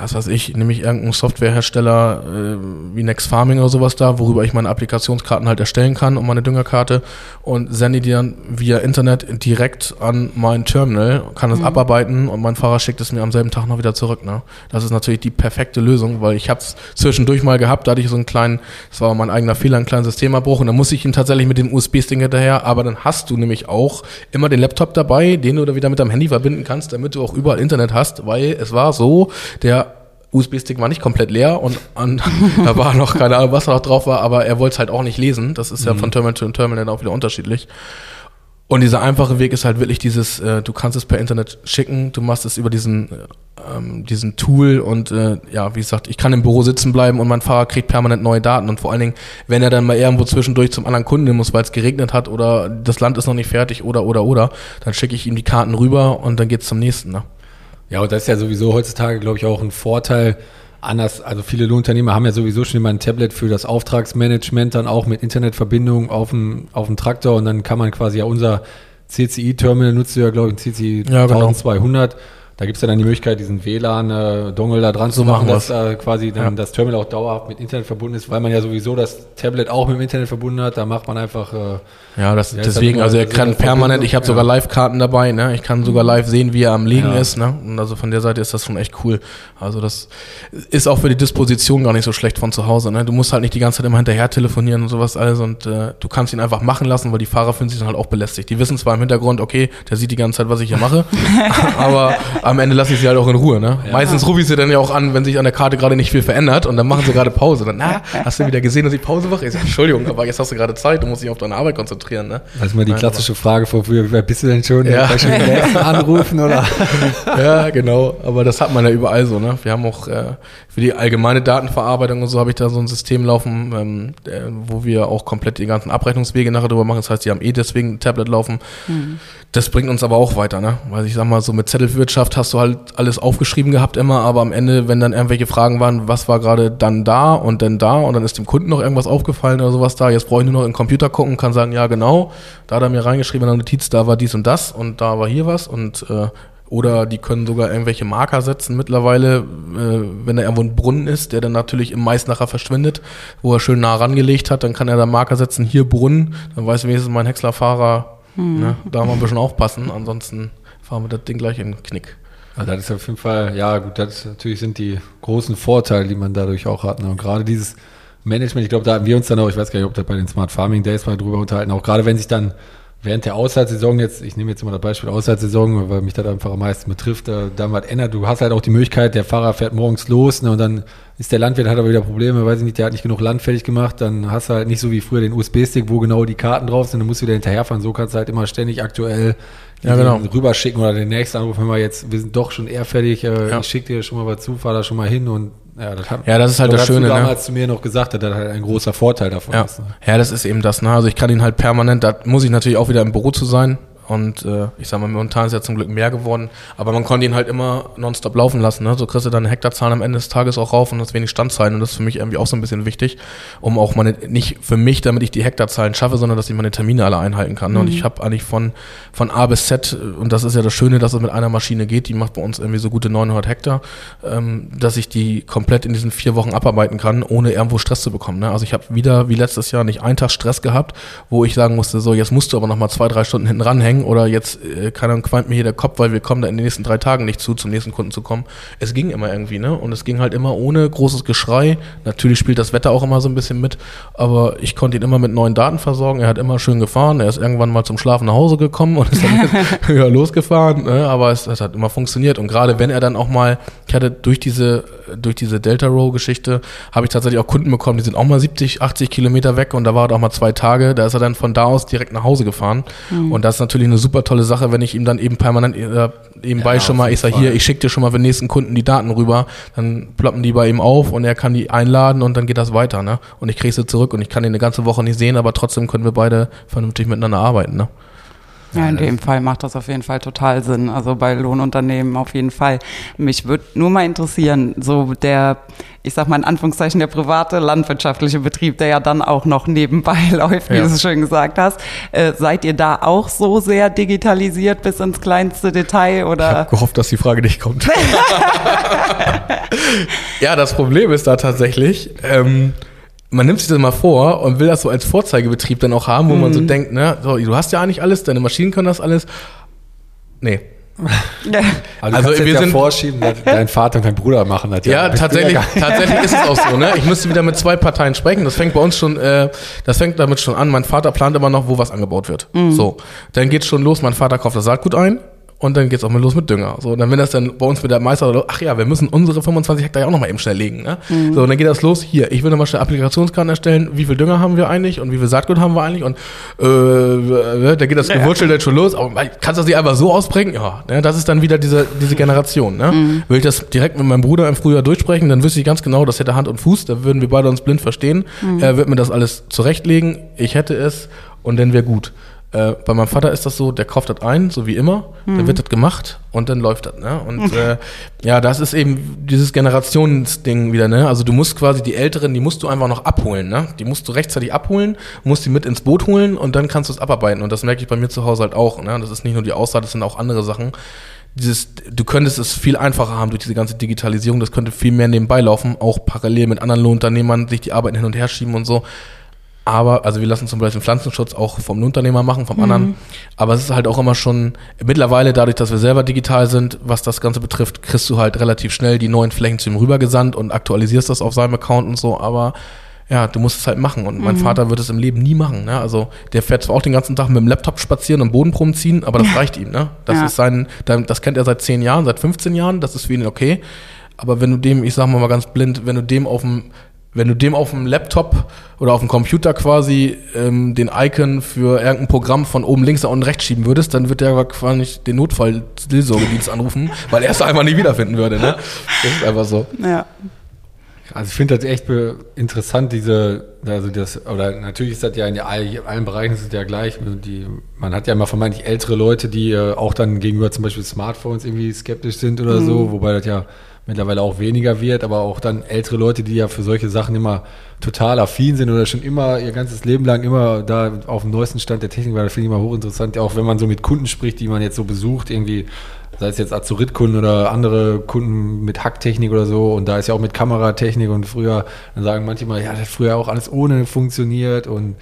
was weiß ich, nehme ich irgendeinen Softwarehersteller äh, wie Next Farming oder sowas da, worüber ich meine Applikationskarten halt erstellen kann und meine Düngerkarte und sende die dann via Internet direkt an mein Terminal, kann es mhm. abarbeiten und mein Fahrer schickt es mir am selben Tag noch wieder zurück. Ne? Das ist natürlich die perfekte Lösung, weil ich habe es zwischendurch mal gehabt, da hatte ich so einen kleinen, das war mein eigener Fehler, einen kleinen Systemabbruch und dann muss ich ihn tatsächlich mit dem USB-Stick hinterher, aber dann hast du nämlich auch immer den Laptop dabei, den du da wieder mit deinem Handy verbinden kannst, damit du auch überall Internet hast, weil es war so, der USB-Stick war nicht komplett leer und, und da war noch keine Ahnung, was da noch drauf war, aber er wollte es halt auch nicht lesen. Das ist ja mhm. von Terminal zu Terminal dann auch wieder unterschiedlich. Und dieser einfache Weg ist halt wirklich dieses, äh, du kannst es per Internet schicken, du machst es über diesen, ähm, diesen Tool und äh, ja, wie gesagt, ich kann im Büro sitzen bleiben und mein Fahrer kriegt permanent neue Daten und vor allen Dingen, wenn er dann mal irgendwo zwischendurch zum anderen Kunden muss, weil es geregnet hat oder das Land ist noch nicht fertig oder oder oder, dann schicke ich ihm die Karten rüber und dann geht's zum nächsten. Ne? Ja, und das ist ja sowieso heutzutage, glaube ich, auch ein Vorteil. Anders, also viele Lohnunternehmer haben ja sowieso schon immer ein Tablet für das Auftragsmanagement, dann auch mit Internetverbindung auf dem, auf dem Traktor und dann kann man quasi ja unser CCI-Terminal nutzt du ja, glaube ich, ein CCI ja, 1200. Da gibt's ja dann die Möglichkeit, diesen WLAN-Dongle äh, da dran so zu machen, dass äh, quasi dann ja. das Terminal auch dauerhaft mit Internet verbunden ist, weil man ja sowieso das Tablet auch mit dem Internet verbunden hat. Da macht man einfach. Äh, ja, das, ja, deswegen, also er kann permanent, ich habe sogar Live-Karten dabei, ne? Ich kann sogar live sehen, wie er am Liegen ist, ne? Und also von der Seite ist das schon echt cool. Also das ist auch für die Disposition gar nicht so schlecht von zu Hause, ne? Du musst halt nicht die ganze Zeit immer hinterher telefonieren und sowas alles und äh, du kannst ihn einfach machen lassen, weil die Fahrer fühlen sich dann halt auch belästigt. Die wissen zwar im Hintergrund, okay, der sieht die ganze Zeit, was ich hier mache, aber am Ende lasse ich sie halt auch in Ruhe, ne? Ja. Meistens rufe ich sie dann ja auch an, wenn sich an der Karte gerade nicht viel verändert und dann machen sie gerade Pause. Dann, na, hast du wieder gesehen, dass ich Pause mache? Ich sage, Entschuldigung, aber jetzt hast du gerade Zeit, du musst dich auf deine Arbeit konzentrieren. Ne? Das ist mal die Nein, klassische Frage vor früher, wer bist du denn schon? Ja. Schon anrufen oder? ja, genau. Aber das hat man ja überall so. Ne? Wir haben auch äh, für die allgemeine Datenverarbeitung und so habe ich da so ein System laufen, ähm, äh, wo wir auch komplett die ganzen Abrechnungswege nachher drüber machen. Das heißt, die haben eh deswegen ein Tablet laufen. Mhm. Das bringt uns aber auch weiter, ne? Weil ich sag mal, so mit Zettelwirtschaft hast du halt alles aufgeschrieben gehabt immer, aber am Ende, wenn dann irgendwelche Fragen waren, was war gerade dann da und dann da und dann ist dem Kunden noch irgendwas aufgefallen oder sowas da, jetzt brauche ich nur noch in den Computer gucken, kann sagen, ja genau, da hat er mir reingeschrieben in der Notiz, da war dies und das und da war hier was und äh, oder die können sogar irgendwelche Marker setzen mittlerweile, äh, wenn da irgendwo ein Brunnen ist, der dann natürlich im Mais nachher verschwindet, wo er schön nah rangelegt hat, dann kann er da Marker setzen, hier Brunnen, dann weiß wenigstens mein Häckslerfahrer, hm. Ne? Da wir ein bisschen aufpassen, ansonsten fahren wir das Ding gleich in den Knick. Also das ist auf jeden Fall, ja gut, das natürlich sind die großen Vorteile, die man dadurch auch hat. Ne? Und gerade dieses Management, ich glaube, da haben wir uns dann auch, ich weiß gar nicht, ob das bei den Smart Farming Days mal drüber unterhalten, auch gerade wenn sich dann während der Aussatzsaison jetzt, ich nehme jetzt mal das Beispiel Aussatzsaison, weil mich das einfach am meisten betrifft, äh, dann was ändert. Du hast halt auch die Möglichkeit, der Fahrer fährt morgens los ne, und dann ist der Landwirt, hat aber wieder Probleme, weiß ich nicht, der hat nicht genug Land gemacht, dann hast du halt nicht so wie früher den USB-Stick, wo genau die Karten drauf sind, dann musst du wieder hinterherfahren. So kannst du halt immer ständig aktuell Ja, genau. rüberschicken oder den nächsten Anruf, wenn wir jetzt, wir sind doch schon eher fertig, äh, Ja. ich schicke dir schon mal was zu, fahr da schon mal hin und ja, das hat, Ja, das ist halt das hast du Schöne, ne? damals zu mir noch gesagt, dass das halt ein großer Vorteil davon Ja. ist. Ne? ja, das ist eben das. Ne? Also ich kann ihn halt permanent, da muss ich natürlich auch wieder im Büro zu sein. Und äh, ich sag mal, momentan ist ja zum Glück mehr geworden. Aber man konnte ihn halt immer nonstop laufen lassen. Ne? So kriegst du deine Hektarzahlen am Ende des Tages auch rauf und hast wenig Standzeilen. Und das ist für mich irgendwie auch so ein bisschen wichtig, um auch meine, nicht für mich, damit ich die Hektarzahlen schaffe, sondern dass ich meine Termine alle einhalten kann. Ne? Und ich habe eigentlich von, von A bis Z, äh, und das ist ja das Schöne, dass es mit einer Maschine geht, die macht bei uns irgendwie so gute 900 Hektar, ähm, dass ich die komplett in diesen vier Wochen abarbeiten kann, ohne irgendwo Stress zu bekommen. Ne? Also ich habe wieder, wie letztes Jahr, nicht einen Tag Stress gehabt, wo ich sagen musste, so jetzt musst du aber noch mal zwei, drei Stunden hinten ranhängen oder jetzt, äh, keine Ahnung, qualmt mir hier der Kopf, weil wir kommen da in den nächsten drei Tagen nicht zu, zum nächsten Kunden zu kommen. Es ging immer irgendwie, ne? Und es ging halt immer ohne großes Geschrei. Natürlich spielt das Wetter auch immer so ein bisschen mit, aber ich konnte ihn immer mit neuen Daten versorgen. Er hat immer schön gefahren. Er ist irgendwann mal zum Schlafen nach Hause gekommen und ist dann ja, losgefahren. Ne? Aber es, es hat immer funktioniert. Und gerade wenn er dann auch mal, ich hatte durch diese, durch diese Delta Row Geschichte, habe ich tatsächlich auch Kunden bekommen, die sind auch mal 70, 80 Kilometer weg und da war er auch mal zwei Tage. Da ist er dann von da aus direkt nach Hause gefahren. Und das ist natürlich eine super tolle Sache, wenn ich ihm dann eben permanent äh, nebenbei Ja, schon auf mal, ich sag Fall. hier, ich schicke dir schon mal für den nächsten Kunden die Daten rüber, dann ploppen die bei ihm auf und er kann die einladen und dann geht das weiter, ne? Und ich kriege sie zurück und ich kann ihn eine ganze Woche nicht sehen, aber trotzdem können wir beide vernünftig miteinander arbeiten, ne? Ja, in dem Fall macht das auf jeden Fall total Sinn. Also bei Lohnunternehmen auf jeden Fall. Mich würde nur mal interessieren, so der, ich sag mal in Anführungszeichen, der private landwirtschaftliche Betrieb, der ja dann auch noch nebenbei läuft, wie Ja. du es schön gesagt hast. Äh, seid ihr da auch so sehr digitalisiert bis ins kleinste Detail oder? gehofft, dass die Frage nicht kommt. ja, das Problem ist da tatsächlich, ähm, man nimmt sich das mal vor und will das so als Vorzeigebetrieb dann auch haben, wo man so denkt, ne, so, du hast ja eigentlich alles, deine Maschinen können das alles. Nee. Ja. Also, Also, wir ja sind- vorschieben, dass dein Vater und dein Bruder machen das Ja, bin tatsächlich, tatsächlich ist es auch so, ne? Ich müsste wieder mit zwei Parteien sprechen. Das fängt bei uns schon, äh, das fängt damit schon an. Mein Vater plant immer noch, wo was angebaut wird. So. Dann geht's schon los, mein Vater kauft das Saatgut ein. Und dann geht's auch mal los mit Dünger. So, und dann wenn das dann bei uns mit der Meister, ach ja, wir müssen unsere 25 Hektar ja auch noch mal eben schnell legen. Ne? So, und dann geht das los. Hier, ich will noch mal schnell Applikationskarten erstellen. Wie viel Dünger haben wir eigentlich und wie viel Saatgut haben wir eigentlich? Und äh, da geht das Gewurzel jetzt schon los. Aber kannst du das nicht einfach so ausbringen? Ja, ne? das ist dann wieder diese, diese Generation. Ne? Will ich das direkt mit meinem Bruder im Frühjahr durchsprechen, dann wüsste ich ganz genau, das hätte Hand und Fuß. Da würden wir beide uns blind verstehen. Er wird mir das alles zurechtlegen. Ich hätte es und dann wäre gut. Äh, bei meinem Vater ist das so, der kauft das ein, so wie immer, dann wird das gemacht und dann läuft das. Ne? Und äh, ja, das ist eben dieses Generationsding wieder. Ne? Also du musst quasi die Älteren, die musst du einfach noch abholen. Ne? Die musst du rechtzeitig abholen, musst die mit ins Boot holen und dann kannst du es abarbeiten. Und das merke ich bei mir zu Hause halt auch. Ne? Das ist nicht nur die Aussaat, das sind auch andere Sachen. Dieses, du könntest es viel einfacher haben durch diese ganze Digitalisierung. Das könnte viel mehr nebenbei laufen, auch parallel mit anderen Lohnunternehmern sich die Arbeiten hin und her schieben und so. Aber, also wir lassen zum Beispiel Pflanzenschutz auch vom Unternehmer machen, vom anderen. Aber es ist halt auch immer schon, mittlerweile dadurch, dass wir selber digital sind, was das Ganze betrifft, kriegst du halt relativ schnell die neuen Flächen zu ihm rübergesandt und aktualisierst das auf seinem Account und so. Aber ja, du musst es halt machen. Und mein Vater wird es im Leben nie machen. Ne? Also der fährt zwar auch den ganzen Tag mit dem Laptop spazieren und Bodenproben ziehen, aber das reicht ihm. Ne? Das Ja. ist sein, das kennt er seit 10 Jahren, seit 15 Jahren, das ist für ihn okay. Aber wenn du dem, ich sag mal mal ganz blind, wenn du dem auf dem wenn du dem auf dem Laptop oder auf dem Computer quasi ähm, den Icon für irgendein Programm von oben links nach unten rechts schieben würdest, dann wird der aber quasi den Notfall-Seelsorgedienst anrufen, weil er es einfach nicht wiederfinden würde. Ne? Das ist einfach so. Ja. Also ich finde das echt interessant, diese, also das, oder natürlich ist das ja in all- allen Bereichen ist es ja gleich. Die, man hat ja immer vermeintlich ältere Leute, die äh, auch dann gegenüber zum Beispiel Smartphones irgendwie skeptisch sind oder so, wobei das ja mittlerweile auch weniger wird, aber auch dann ältere Leute, die ja für solche Sachen immer total affin sind oder schon immer ihr ganzes Leben lang immer da auf dem neuesten Stand der Technik war, das finde ich immer hochinteressant, auch wenn man so mit Kunden spricht, die man jetzt so besucht, irgendwie sei es jetzt Azurit-Kunden oder andere Kunden mit Hacktechnik oder so. Und da ist ja auch mit Kameratechnik und früher, dann sagen manche mal, ja, das hat früher auch alles ohne funktioniert und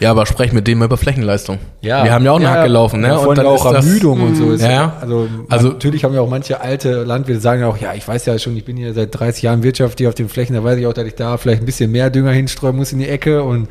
Ja, aber sprech mit dem mal über Flächenleistung. ja. Wir haben ja auch einen Hack gelaufen, ne? Ja, Und dann auch ist das- Ermüdung und so. Ist Ja, ja, ja. Also, Also- natürlich haben ja auch manche alte Landwirte sagen ja auch, ja, ich weiß ja schon, ich bin hier seit 30 Jahren Wirtschaft hier auf den Flächen, da weiß ich auch, dass ich da vielleicht ein bisschen mehr Dünger hinstreuen muss in die Ecke und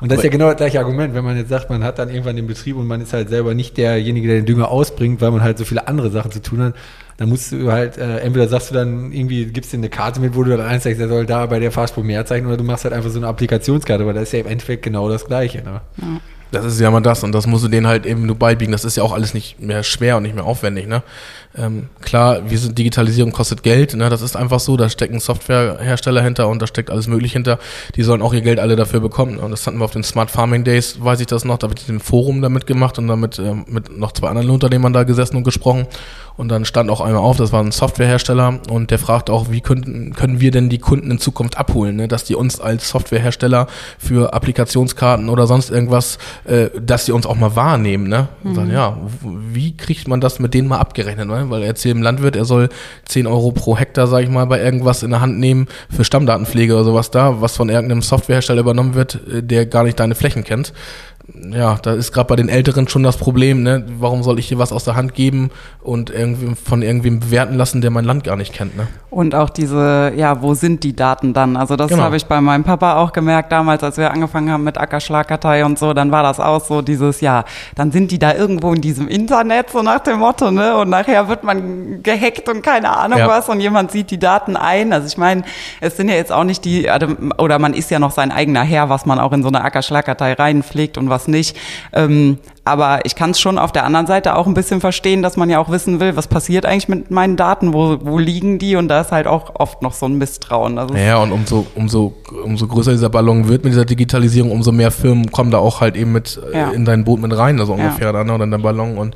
Und das ist ja genau das gleiche Argument, wenn man jetzt sagt, man hat dann irgendwann den Betrieb und man ist halt selber nicht derjenige, der den Dünger ausbringt, weil man halt so viele andere Sachen zu tun hat. Dann musst du halt, äh, entweder sagst du dann irgendwie, gibst dir eine Karte mit, wo du dann einzeigst, der soll da bei der Fahrspur mehr zeichnen, oder du machst halt einfach so eine Applikationskarte, weil das ist ja im Endeffekt genau das Gleiche. Ne? Ja. Das ist ja mal das und das musst du denen halt eben nur beibiegen. Das ist ja auch alles nicht mehr schwer und nicht mehr aufwendig. Ne? Ähm, klar, wir sind Digitalisierung kostet Geld, ne? das ist einfach so. Da stecken Softwarehersteller hinter und da steckt alles Mögliche hinter. Die sollen auch ihr Geld alle dafür bekommen. Und das hatten wir auf den Smart Farming Days, weiß ich das noch. Da wird ich den Forum damit gemacht und damit ähm, mit noch zwei anderen Unternehmern da gesessen und gesprochen. Und dann stand auch einmal auf, das war ein Softwarehersteller und der fragt auch, wie könnten, können wir denn die Kunden in Zukunft abholen, ne? dass die uns als Softwarehersteller für Applikationskarten oder sonst irgendwas, äh, dass sie uns auch mal wahrnehmen. Ne? Und mhm. sagen, ja, wie kriegt man das mit denen mal abgerechnet? Ne? Weil er erzählt dem Landwirt, er soll 10 Euro pro Hektar, sag ich mal, bei irgendwas in der Hand nehmen für Stammdatenpflege oder sowas da, was von irgendeinem Softwarehersteller übernommen wird, äh, der gar nicht deine Flächen kennt ja, da ist gerade bei den Älteren schon das Problem, ne? Warum soll ich dir was aus der Hand geben und irgendwie von irgendwem bewerten lassen, der mein Land gar nicht kennt, ne? Und auch diese, ja, wo sind die Daten dann? Also das genau. habe ich bei meinem Papa auch gemerkt damals, als wir angefangen haben mit Ackerschlagkartei und so, dann war das auch so dieses, ja, dann sind die da irgendwo in diesem Internet, so nach dem Motto, ne? Und nachher wird man gehackt und keine Ahnung ja. was und jemand sieht die Daten ein. Also ich meine, es sind ja jetzt auch nicht die, also, oder man ist ja noch sein eigener Herr, was man auch in so eine Ackerschlagkartei reinpflegt und was was nicht. Ähm, aber ich kann es schon auf der anderen Seite auch ein bisschen verstehen, dass man ja auch wissen will, was passiert eigentlich mit meinen Daten, wo, wo liegen die? Und da ist halt auch oft noch so ein Misstrauen. Also ja, und umso, umso, umso größer dieser Ballon wird mit dieser Digitalisierung, umso mehr Firmen kommen da auch halt eben mit äh, ja. in dein Boot mit rein, also ungefähr ja. dann oder in dein Ballon. Und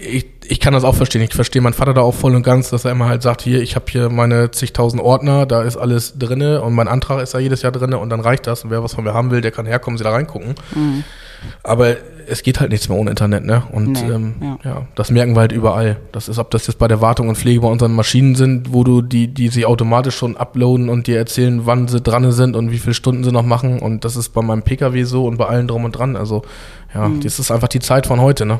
ich, ich kann das auch verstehen. Ich verstehe meinen Vater da auch voll und ganz, dass er immer halt sagt, hier, ich habe hier meine zigtausend Ordner, da ist alles drinne und mein Antrag ist da jedes Jahr drinne und dann reicht das. Und wer was von mir haben will, der kann herkommen, sie da reingucken. Mhm. Aber es geht halt nichts mehr ohne Internet, ne? Und nee, ähm, ja. ja. das merken wir halt überall. Das ist, ob das jetzt bei der Wartung und Pflege bei unseren Maschinen sind, wo du die, die sie automatisch schon uploaden und dir erzählen, wann sie dran sind und wie viele Stunden sie noch machen. Und das ist bei meinem Pkw so und bei allen drum und dran. Also ja, mhm. das ist einfach die Zeit von heute, ne?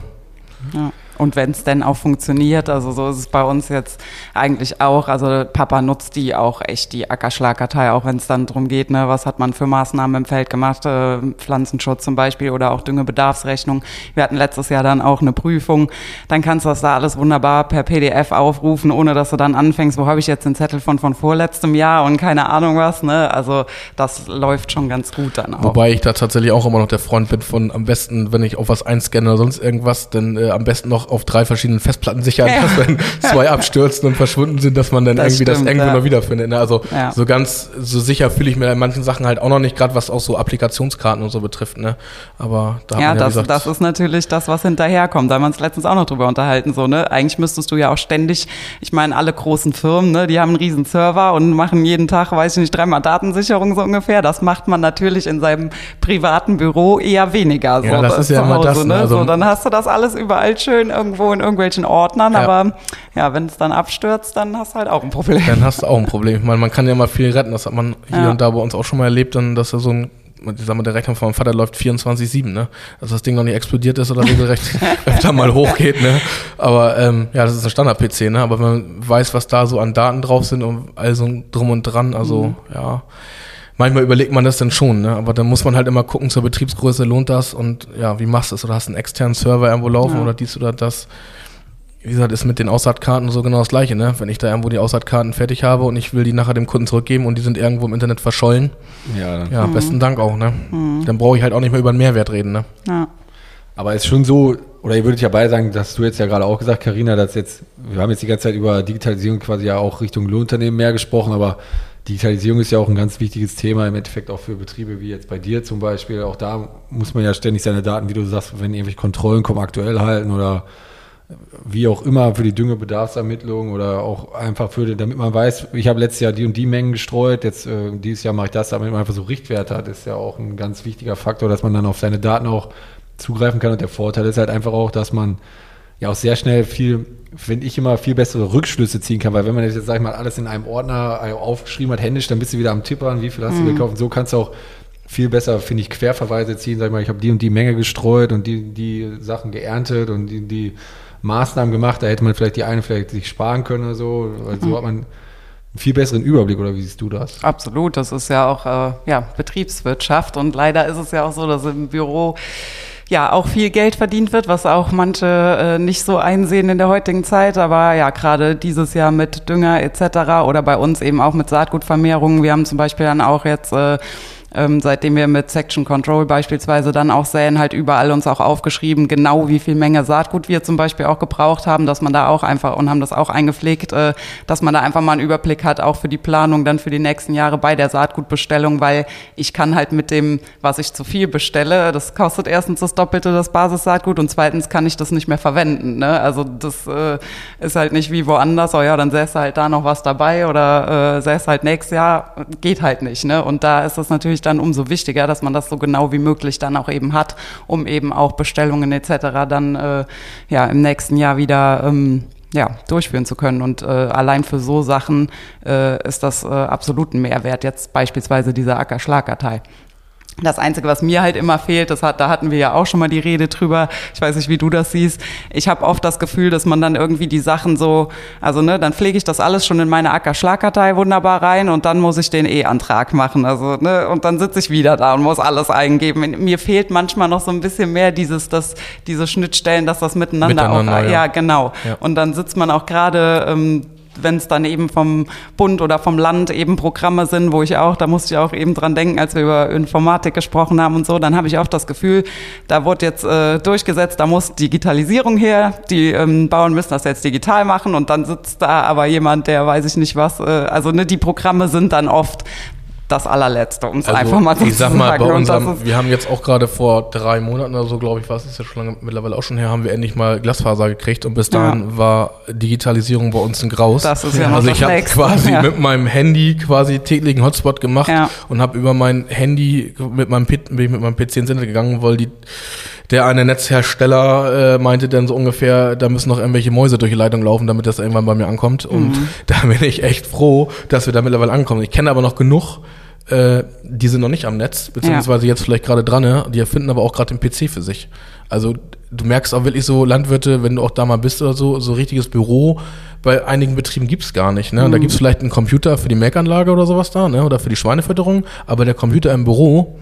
Ja. Und wenn es denn auch funktioniert, also so ist es bei uns jetzt eigentlich auch. Also Papa nutzt die auch echt, die Ackerschlagkartei, auch wenn es dann darum geht, ne, was hat man für Maßnahmen im Feld gemacht, äh, Pflanzenschutz zum Beispiel oder auch Düngebedarfsrechnung. Wir hatten letztes Jahr dann auch eine Prüfung. Dann kannst du das da alles wunderbar per PDF aufrufen, ohne dass du dann anfängst, wo habe ich jetzt den Zettel von von vorletztem Jahr und keine Ahnung was. Ne? Also das läuft schon ganz gut dann auch. Wobei ich da tatsächlich auch immer noch der Freund bin von am besten, wenn ich auf was einscanne oder sonst irgendwas, dann äh, am besten noch auf drei verschiedenen Festplatten sichern, ja. dass wenn zwei abstürzen und verschwunden sind, dass man dann das irgendwie stimmt, das irgendwo ja. noch wiederfindet. Ne? Also ja. so ganz so sicher fühle ich mir in manchen Sachen halt auch noch nicht, gerade was auch so Applikationskarten und so betrifft. Ne? Aber da ja, das, gesagt, das ist natürlich das, was hinterherkommt. Da haben wir uns letztens auch noch drüber unterhalten. So, ne? Eigentlich müsstest du ja auch ständig, ich meine, alle großen Firmen, ne, die haben einen riesen Server und machen jeden Tag, weiß ich nicht, dreimal Datensicherung so ungefähr. Das macht man natürlich in seinem privaten Büro eher weniger. So, ja, das ist ja immer das. Ne? Also, so, dann hast du das alles überall schön irgendwo in irgendwelchen Ordnern, ja. aber ja, wenn es dann abstürzt, dann hast du halt auch ein Problem. Dann hast du auch ein Problem. Ich meine, man kann ja mal viel retten, das hat man hier ja. und da bei uns auch schon mal erlebt, dann, dass er so ein ich sag mal, der Rechner von meinem Vater läuft 24-7, ne? Dass das Ding noch nicht explodiert ist oder regelrecht öfter mal hochgeht, ne? Aber ähm, ja, das ist ein Standard-PC, ne? Aber wenn man weiß, was da so an Daten drauf sind und also drum und dran, also mhm. ja, manchmal überlegt man das dann schon, ne? aber dann muss man halt immer gucken, zur Betriebsgröße lohnt das und ja, wie machst du es? Oder hast du einen externen Server irgendwo laufen ja. oder dies oder das? Wie gesagt, ist mit den Aussaatkarten so genau das gleiche, ne? Wenn ich da irgendwo die Aussaatkarten fertig habe und ich will die nachher dem Kunden zurückgeben und die sind irgendwo im Internet verschollen. Ja, ja mhm. besten Dank auch, ne? Mhm. Dann brauche ich halt auch nicht mehr über den Mehrwert reden, ne? Ja. Aber es ist schon so, oder ihr würdet ja beide sagen, dass du jetzt ja gerade auch gesagt, Karina, dass jetzt, wir haben jetzt die ganze Zeit über Digitalisierung quasi ja auch Richtung Lohnunternehmen mehr gesprochen, aber Digitalisierung ist ja auch ein ganz wichtiges Thema, im Endeffekt auch für Betriebe wie jetzt bei dir zum Beispiel. Auch da muss man ja ständig seine Daten, wie du sagst, wenn irgendwelche Kontrollen kommen, aktuell halten oder wie auch immer für die Düngebedarfsermittlung oder auch einfach für, damit man weiß, ich habe letztes Jahr die und die Mengen gestreut, jetzt äh, dieses Jahr mache ich das, damit man einfach so Richtwerte hat, ist ja auch ein ganz wichtiger Faktor, dass man dann auf seine Daten auch zugreifen kann. Und der Vorteil ist halt einfach auch, dass man ja auch sehr schnell viel, finde ich immer viel bessere Rückschlüsse ziehen kann, weil wenn man jetzt, sag ich mal, alles in einem Ordner aufgeschrieben hat, händisch, dann bist du wieder am Tippern, wie viel hast mhm. du gekauft. So kannst du auch viel besser, finde ich, Querverweise ziehen, sag ich mal, ich habe die und die Menge gestreut und die, die Sachen geerntet und die, die Maßnahmen gemacht, da hätte man vielleicht die eine vielleicht sich sparen können oder so. Mhm. so hat man viel besseren Überblick oder wie siehst du das? Absolut, das ist ja auch äh, ja, Betriebswirtschaft und leider ist es ja auch so, dass im Büro ja auch viel Geld verdient wird, was auch manche äh, nicht so einsehen in der heutigen Zeit. Aber ja, gerade dieses Jahr mit Dünger etc. oder bei uns eben auch mit Saatgutvermehrungen. Wir haben zum Beispiel dann auch jetzt äh, ähm, seitdem wir mit Section Control beispielsweise dann auch säen, halt überall uns auch aufgeschrieben, genau wie viel Menge Saatgut wir zum Beispiel auch gebraucht haben, dass man da auch einfach und haben das auch eingepflegt, äh, dass man da einfach mal einen Überblick hat, auch für die Planung dann für die nächsten Jahre bei der Saatgutbestellung, weil ich kann halt mit dem, was ich zu viel bestelle, das kostet erstens das Doppelte das Basissaatgut und zweitens kann ich das nicht mehr verwenden. Ne? Also das äh, ist halt nicht wie woanders, oh ja, dann säst du halt da noch was dabei oder äh, säst halt nächstes Jahr, geht halt nicht. Ne? Und da ist das natürlich natürlich dann umso wichtiger, dass man das so genau wie möglich dann auch eben hat, um eben auch Bestellungen etc. dann äh, ja im nächsten Jahr wieder ähm, ja, durchführen zu können. Und äh, allein für so Sachen äh, ist das äh, absolut ein Mehrwert. Jetzt beispielsweise dieser Ackerschlagkartei. Das Einzige, was mir halt immer fehlt, das hat, da hatten wir ja auch schon mal die Rede drüber. Ich weiß nicht, wie du das siehst. Ich habe oft das Gefühl, dass man dann irgendwie die Sachen so, also ne, dann pflege ich das alles schon in meine Ackerschlagkartei wunderbar rein und dann muss ich den E-Antrag machen. Also ne, und dann sitze ich wieder da und muss alles eingeben. Mir fehlt manchmal noch so ein bisschen mehr dieses, das, diese Schnittstellen, dass das miteinander, miteinander auch, ja. ja genau. Ja. Und dann sitzt man auch gerade ähm, wenn es dann eben vom Bund oder vom Land eben Programme sind, wo ich auch, da musste ich auch eben dran denken, als wir über Informatik gesprochen haben und so, dann habe ich auch das Gefühl, da wurde jetzt äh, durchgesetzt, da muss Digitalisierung her, die ähm, Bauern müssen das jetzt digital machen und dann sitzt da aber jemand, der weiß ich nicht was, äh, also ne, die Programme sind dann oft das allerletzte, um es also, einfach mal so ich sag mal, Bei unserem, wir haben jetzt auch gerade vor drei Monaten oder so, glaube ich, was ist ja schon lange, mittlerweile auch schon her, haben wir endlich mal Glasfaser gekriegt und bis dahin ja. war Digitalisierung bei uns ein Graus. Das ist ja noch Also ich habe quasi ja. mit meinem Handy quasi täglichen Hotspot gemacht ja. und habe über mein Handy mit meinem, mit meinem PC ins Internet gegangen, weil die der eine Netzhersteller äh, meinte dann so ungefähr, da müssen noch irgendwelche Mäuse durch die Leitung laufen, damit das irgendwann bei mir ankommt. Und mhm. da bin ich echt froh, dass wir da mittlerweile ankommen. Ich kenne aber noch genug äh, die sind noch nicht am Netz, beziehungsweise ja. jetzt vielleicht gerade dran, ne? die erfinden aber auch gerade den PC für sich. Also du merkst auch wirklich so Landwirte, wenn du auch da mal bist oder so, so richtiges Büro bei einigen Betrieben gibt's gar nicht. Ne? Mhm. Da gibt's vielleicht einen Computer für die Melkanlage oder sowas da, ne? oder für die Schweinefütterung, aber der Computer im Büro,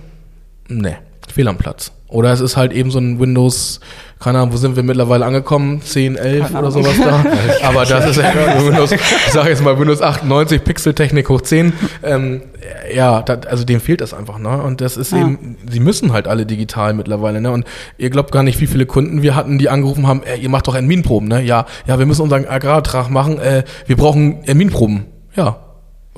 ne, fehl am Platz. Oder es ist halt eben so ein Windows, keine Ahnung, wo sind wir mittlerweile angekommen? 10, 11 oder sowas da. Aber das ist ja Windows, ich sage jetzt mal Windows 98, Pixeltechnik hoch 10. Ähm, ja, dat, also dem fehlt das einfach, ne? Und das ist ja. eben, sie müssen halt alle digital mittlerweile, ne? Und ihr glaubt gar nicht, wie viele Kunden wir hatten, die angerufen haben, äh, ihr macht doch Erminproben, ne? Ja, ja, wir müssen unseren Agrartrag machen, äh, wir brauchen Erminproben. Ja,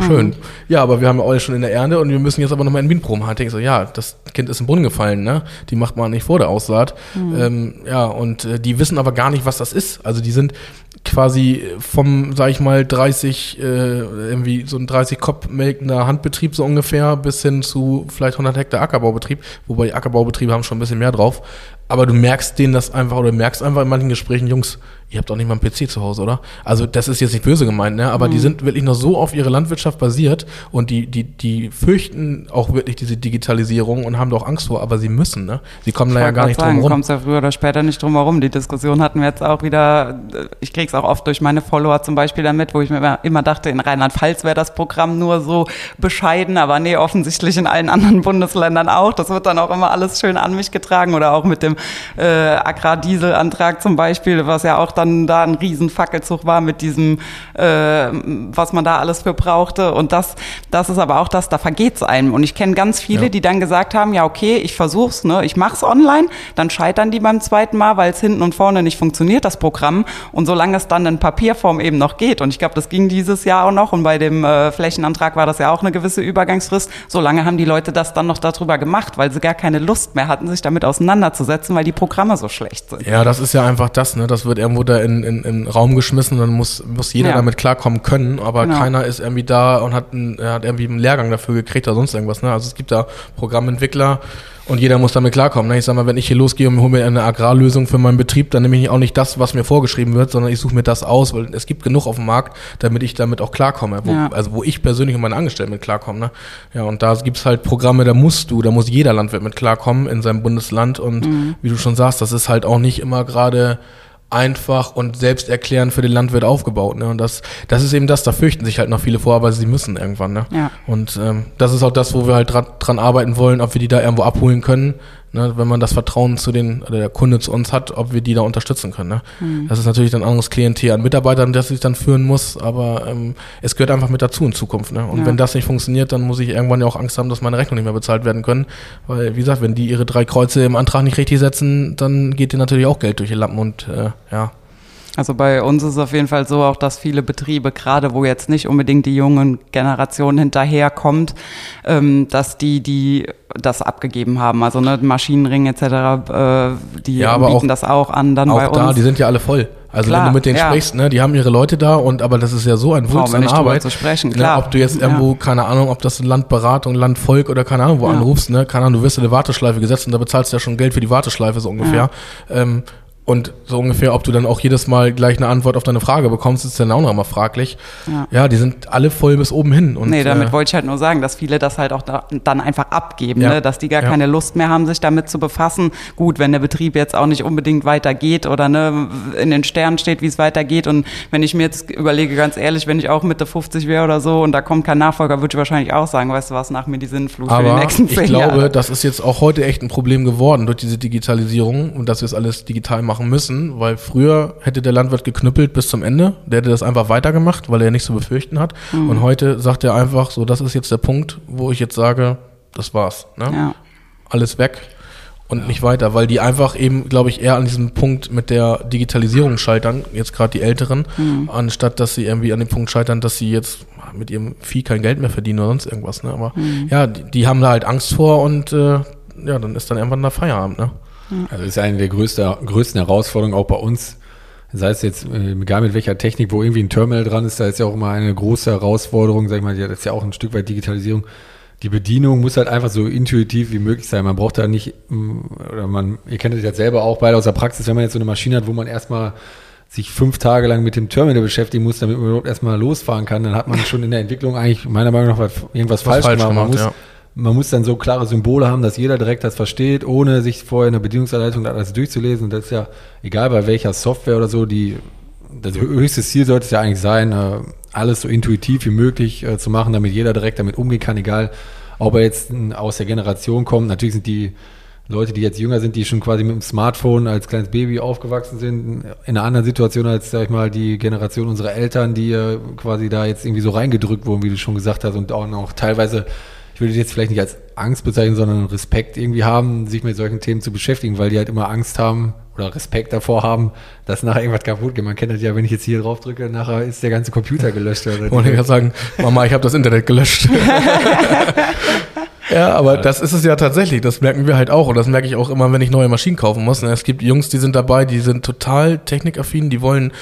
Schön. Mhm. Ja, aber wir haben ja alle schon in der Ernte und wir müssen jetzt aber nochmal in Windproben haben. Ich so, ja, das Kind ist im Brunnen gefallen, ne? Die macht man nicht vor der Aussaat. Mhm. Ähm, ja, und äh, die wissen aber gar nicht, was das ist. Also die sind quasi vom, sag ich mal, 30, äh, irgendwie so ein 30 Kopf melkender Handbetrieb so ungefähr bis hin zu vielleicht 100 Hektar Ackerbaubetrieb, wobei die Ackerbaubetriebe haben schon ein bisschen mehr drauf. Aber du merkst denen das einfach oder merkst einfach in manchen Gesprächen, Jungs, ihr habt doch nicht mal einen PC zu Hause, oder? Also das ist jetzt nicht böse gemeint, ne? aber mhm. die sind wirklich noch so auf ihre Landwirtschaft basiert und die, die, die fürchten auch wirklich diese Digitalisierung und haben doch Angst vor, aber sie müssen, ne? Sie kommen ich da ja gar nicht sagen, drum rum. kommst ja früher oder später nicht drum herum. Die Diskussion hatten wir jetzt auch wieder, ich krieg's auch oft durch meine Follower zum Beispiel damit, wo ich mir immer, immer dachte, in Rheinland-Pfalz wäre das Programm nur so bescheiden, aber nee, offensichtlich in allen anderen Bundesländern auch. Das wird dann auch immer alles schön an mich getragen oder auch mit dem äh, Agrardieselantrag zum Beispiel, was ja auch dann da ein riesen Fackelzug war mit diesem, äh, was man da alles für brauchte. Und das, das ist aber auch das, da vergeht's einem. Und ich kenne ganz viele, ja. die dann gesagt haben, ja okay, ich versuch's, ne, ich mach's online, dann scheitern die beim zweiten Mal, weil es hinten und vorne nicht funktioniert, das Programm. Und solange es dann in Papierform eben noch geht, und ich glaube, das ging dieses Jahr auch noch, und bei dem äh, Flächenantrag war das ja auch eine gewisse Übergangsfrist, solange haben die Leute das dann noch darüber gemacht, weil sie gar keine Lust mehr hatten, sich damit auseinanderzusetzen, weil die Programme so schlecht sind. Ja, das ist ja einfach das, ne? Das wird irgendwo da in, in, in Raum geschmissen, dann muss, muss jeder ja. damit klarkommen können, aber genau. keiner ist irgendwie da und hat, ein, hat irgendwie einen Lehrgang dafür gekriegt oder sonst irgendwas. Ne? Also es gibt da Programmentwickler und jeder muss damit klarkommen. Ne? Ich sag mal, wenn ich hier losgehe und hole mir eine Agrarlösung für meinen Betrieb, dann nehme ich auch nicht das, was mir vorgeschrieben wird, sondern ich suche mir das aus, weil es gibt genug auf dem Markt, damit ich damit auch klarkomme. Wo, ja. Also wo ich persönlich und meine Angestellten mit klarkommen. Ne? Ja, und da gibt's halt Programme, da musst du, da muss jeder Landwirt mit klarkommen in seinem Bundesland. Und mhm. wie du schon sagst, das ist halt auch nicht immer gerade einfach und selbsterklärend für den Landwirt aufgebaut. Ne? Und das, das ist eben das, da fürchten sich halt noch viele vor, aber sie müssen irgendwann. Ne? Ja. Und ähm, das ist auch das, wo wir halt dran, dran arbeiten wollen, ob wir die da irgendwo abholen können, ne? wenn man das Vertrauen zu den, oder der Kunde zu uns hat, ob wir die da unterstützen können. Ne? Mhm. Das ist natürlich ein anderes Klientel an Mitarbeitern, das ich dann führen muss, aber ähm, es gehört einfach mit dazu in Zukunft. Ne? Und Ja. wenn das nicht funktioniert, dann muss ich irgendwann ja auch Angst haben, dass meine Rechnung nicht mehr bezahlt werden können. Weil, wie gesagt, wenn die ihre drei Kreuze im Antrag nicht richtig setzen, dann geht dir natürlich auch Geld durch die Lappen und äh, ja. Also bei uns ist es auf jeden Fall so auch, dass viele Betriebe, gerade wo jetzt nicht unbedingt die jungen Generation hinterherkommt, ähm, dass die, die das abgegeben haben. Also ne, Maschinenring etc., äh, die Ja, bieten auch- das auch an dann bei Auch da, uns. die sind ja alle voll. Also Klar, wenn du mit denen ja. sprichst, ne, die haben ihre Leute da und aber das ist ja so ein Wulst an Arbeit. zu sprechen, Ne, klar. ob du jetzt Ja. irgendwo, keine Ahnung, ob das Landberatung, Landvolk oder keine Ahnung, wo Ja. anrufst, ne, keine Ahnung, du wirst in eine Warteschleife gesetzt und da bezahlst du ja schon Geld für die Warteschleife so ungefähr. Ähm, und so ungefähr, ob du dann auch jedes Mal gleich eine Antwort auf deine Frage bekommst, ist dann auch noch mal fraglich. Ja. Ja, die sind alle voll bis oben hin. Und, nee, damit äh, wollte ich halt nur sagen, dass viele das halt auch da, dann einfach abgeben, Ja. ne? dass die gar Ja. keine Lust mehr haben, sich damit zu befassen. Gut, wenn der Betrieb jetzt auch nicht unbedingt weitergeht oder ne, in den Sternen steht, wie es weitergeht. Und wenn ich mir jetzt überlege, ganz ehrlich, wenn ich auch Mitte 50 wäre oder so und da kommt kein Nachfolger, würde ich wahrscheinlich auch sagen, weißt du was, nach mir die Sinnflut für die Aber nächsten ich zehn glaube, Jahre. das ist jetzt auch heute echt ein Problem geworden durch diese Digitalisierung und dass wir es alles digital machen müssen, weil früher hätte der Landwirt geknüppelt bis zum Ende, der hätte das einfach weitergemacht, weil er nichts zu befürchten hat. Mhm. Und heute sagt er einfach, so, das ist jetzt der Punkt, wo ich jetzt sage, das war's. Ne? Ja. Alles weg und nicht weiter, weil die einfach eben, glaube ich, eher an diesem Punkt mit der Digitalisierung scheitern, jetzt gerade die Älteren, Mhm. anstatt dass sie irgendwie an dem Punkt scheitern, dass sie jetzt mit ihrem Vieh kein Geld mehr verdienen oder sonst irgendwas. Ne? Aber Mhm. ja, die, die haben da halt Angst vor und äh, ja, dann ist dann irgendwann der Feierabend. Ne? Also das ist eine der größte, größten Herausforderungen auch bei uns. Sei es jetzt, äh, egal mit welcher Technik, wo irgendwie ein Terminal dran ist, da ist ja auch immer eine große Herausforderung, sag ich mal, ja, das ist ja auch ein Stück weit Digitalisierung. Die Bedienung muss halt einfach so intuitiv wie möglich sein. Man braucht da nicht, mm, oder man, ihr kennt es jetzt selber auch beide aus der Praxis, wenn man jetzt so eine Maschine hat, wo man erstmal sich fünf Tage lang mit dem Terminal beschäftigen muss, damit man überhaupt erstmal losfahren kann, dann hat man schon in der Entwicklung eigentlich meiner Meinung nach was, irgendwas Was falsch, falsch gemacht. Gemacht, muss, ja. Man muss dann so klare Symbole haben, dass jeder direkt das versteht, ohne sich vorher in der Bedienungsanleitung alles durchzulesen. Und das ist ja egal bei welcher Software oder so, die das höchste Ziel sollte es ja eigentlich sein, äh, alles so intuitiv wie möglich äh, zu machen, damit jeder direkt damit umgehen kann, egal ob er jetzt äh, aus der Generation kommt. Natürlich sind die Leute, die jetzt jünger sind, die schon quasi mit dem Smartphone als kleines Baby aufgewachsen sind, in einer anderen Situation als, sag ich mal, die Generation unserer Eltern, die äh, quasi da jetzt irgendwie so reingedrückt wurden, wie du schon gesagt hast, und auch noch teilweise, ich würde das jetzt vielleicht nicht als Angst bezeichnen, sondern Respekt irgendwie haben, sich mit solchen Themen zu beschäftigen, weil die halt immer Angst haben oder Respekt davor haben, dass nachher irgendwas kaputt geht. Man kennt das ja, wenn ich jetzt hier drauf drücke, nachher ist der ganze Computer gelöscht. Oder Und ich kann sagen, Mama, ich habe das Internet gelöscht. ja, aber das ist es ja tatsächlich. Das merken wir halt auch. Und das merke ich auch immer, wenn ich neue Maschinen kaufen muss. ne. Es gibt Jungs, die sind dabei, die sind total technikaffin, die wollen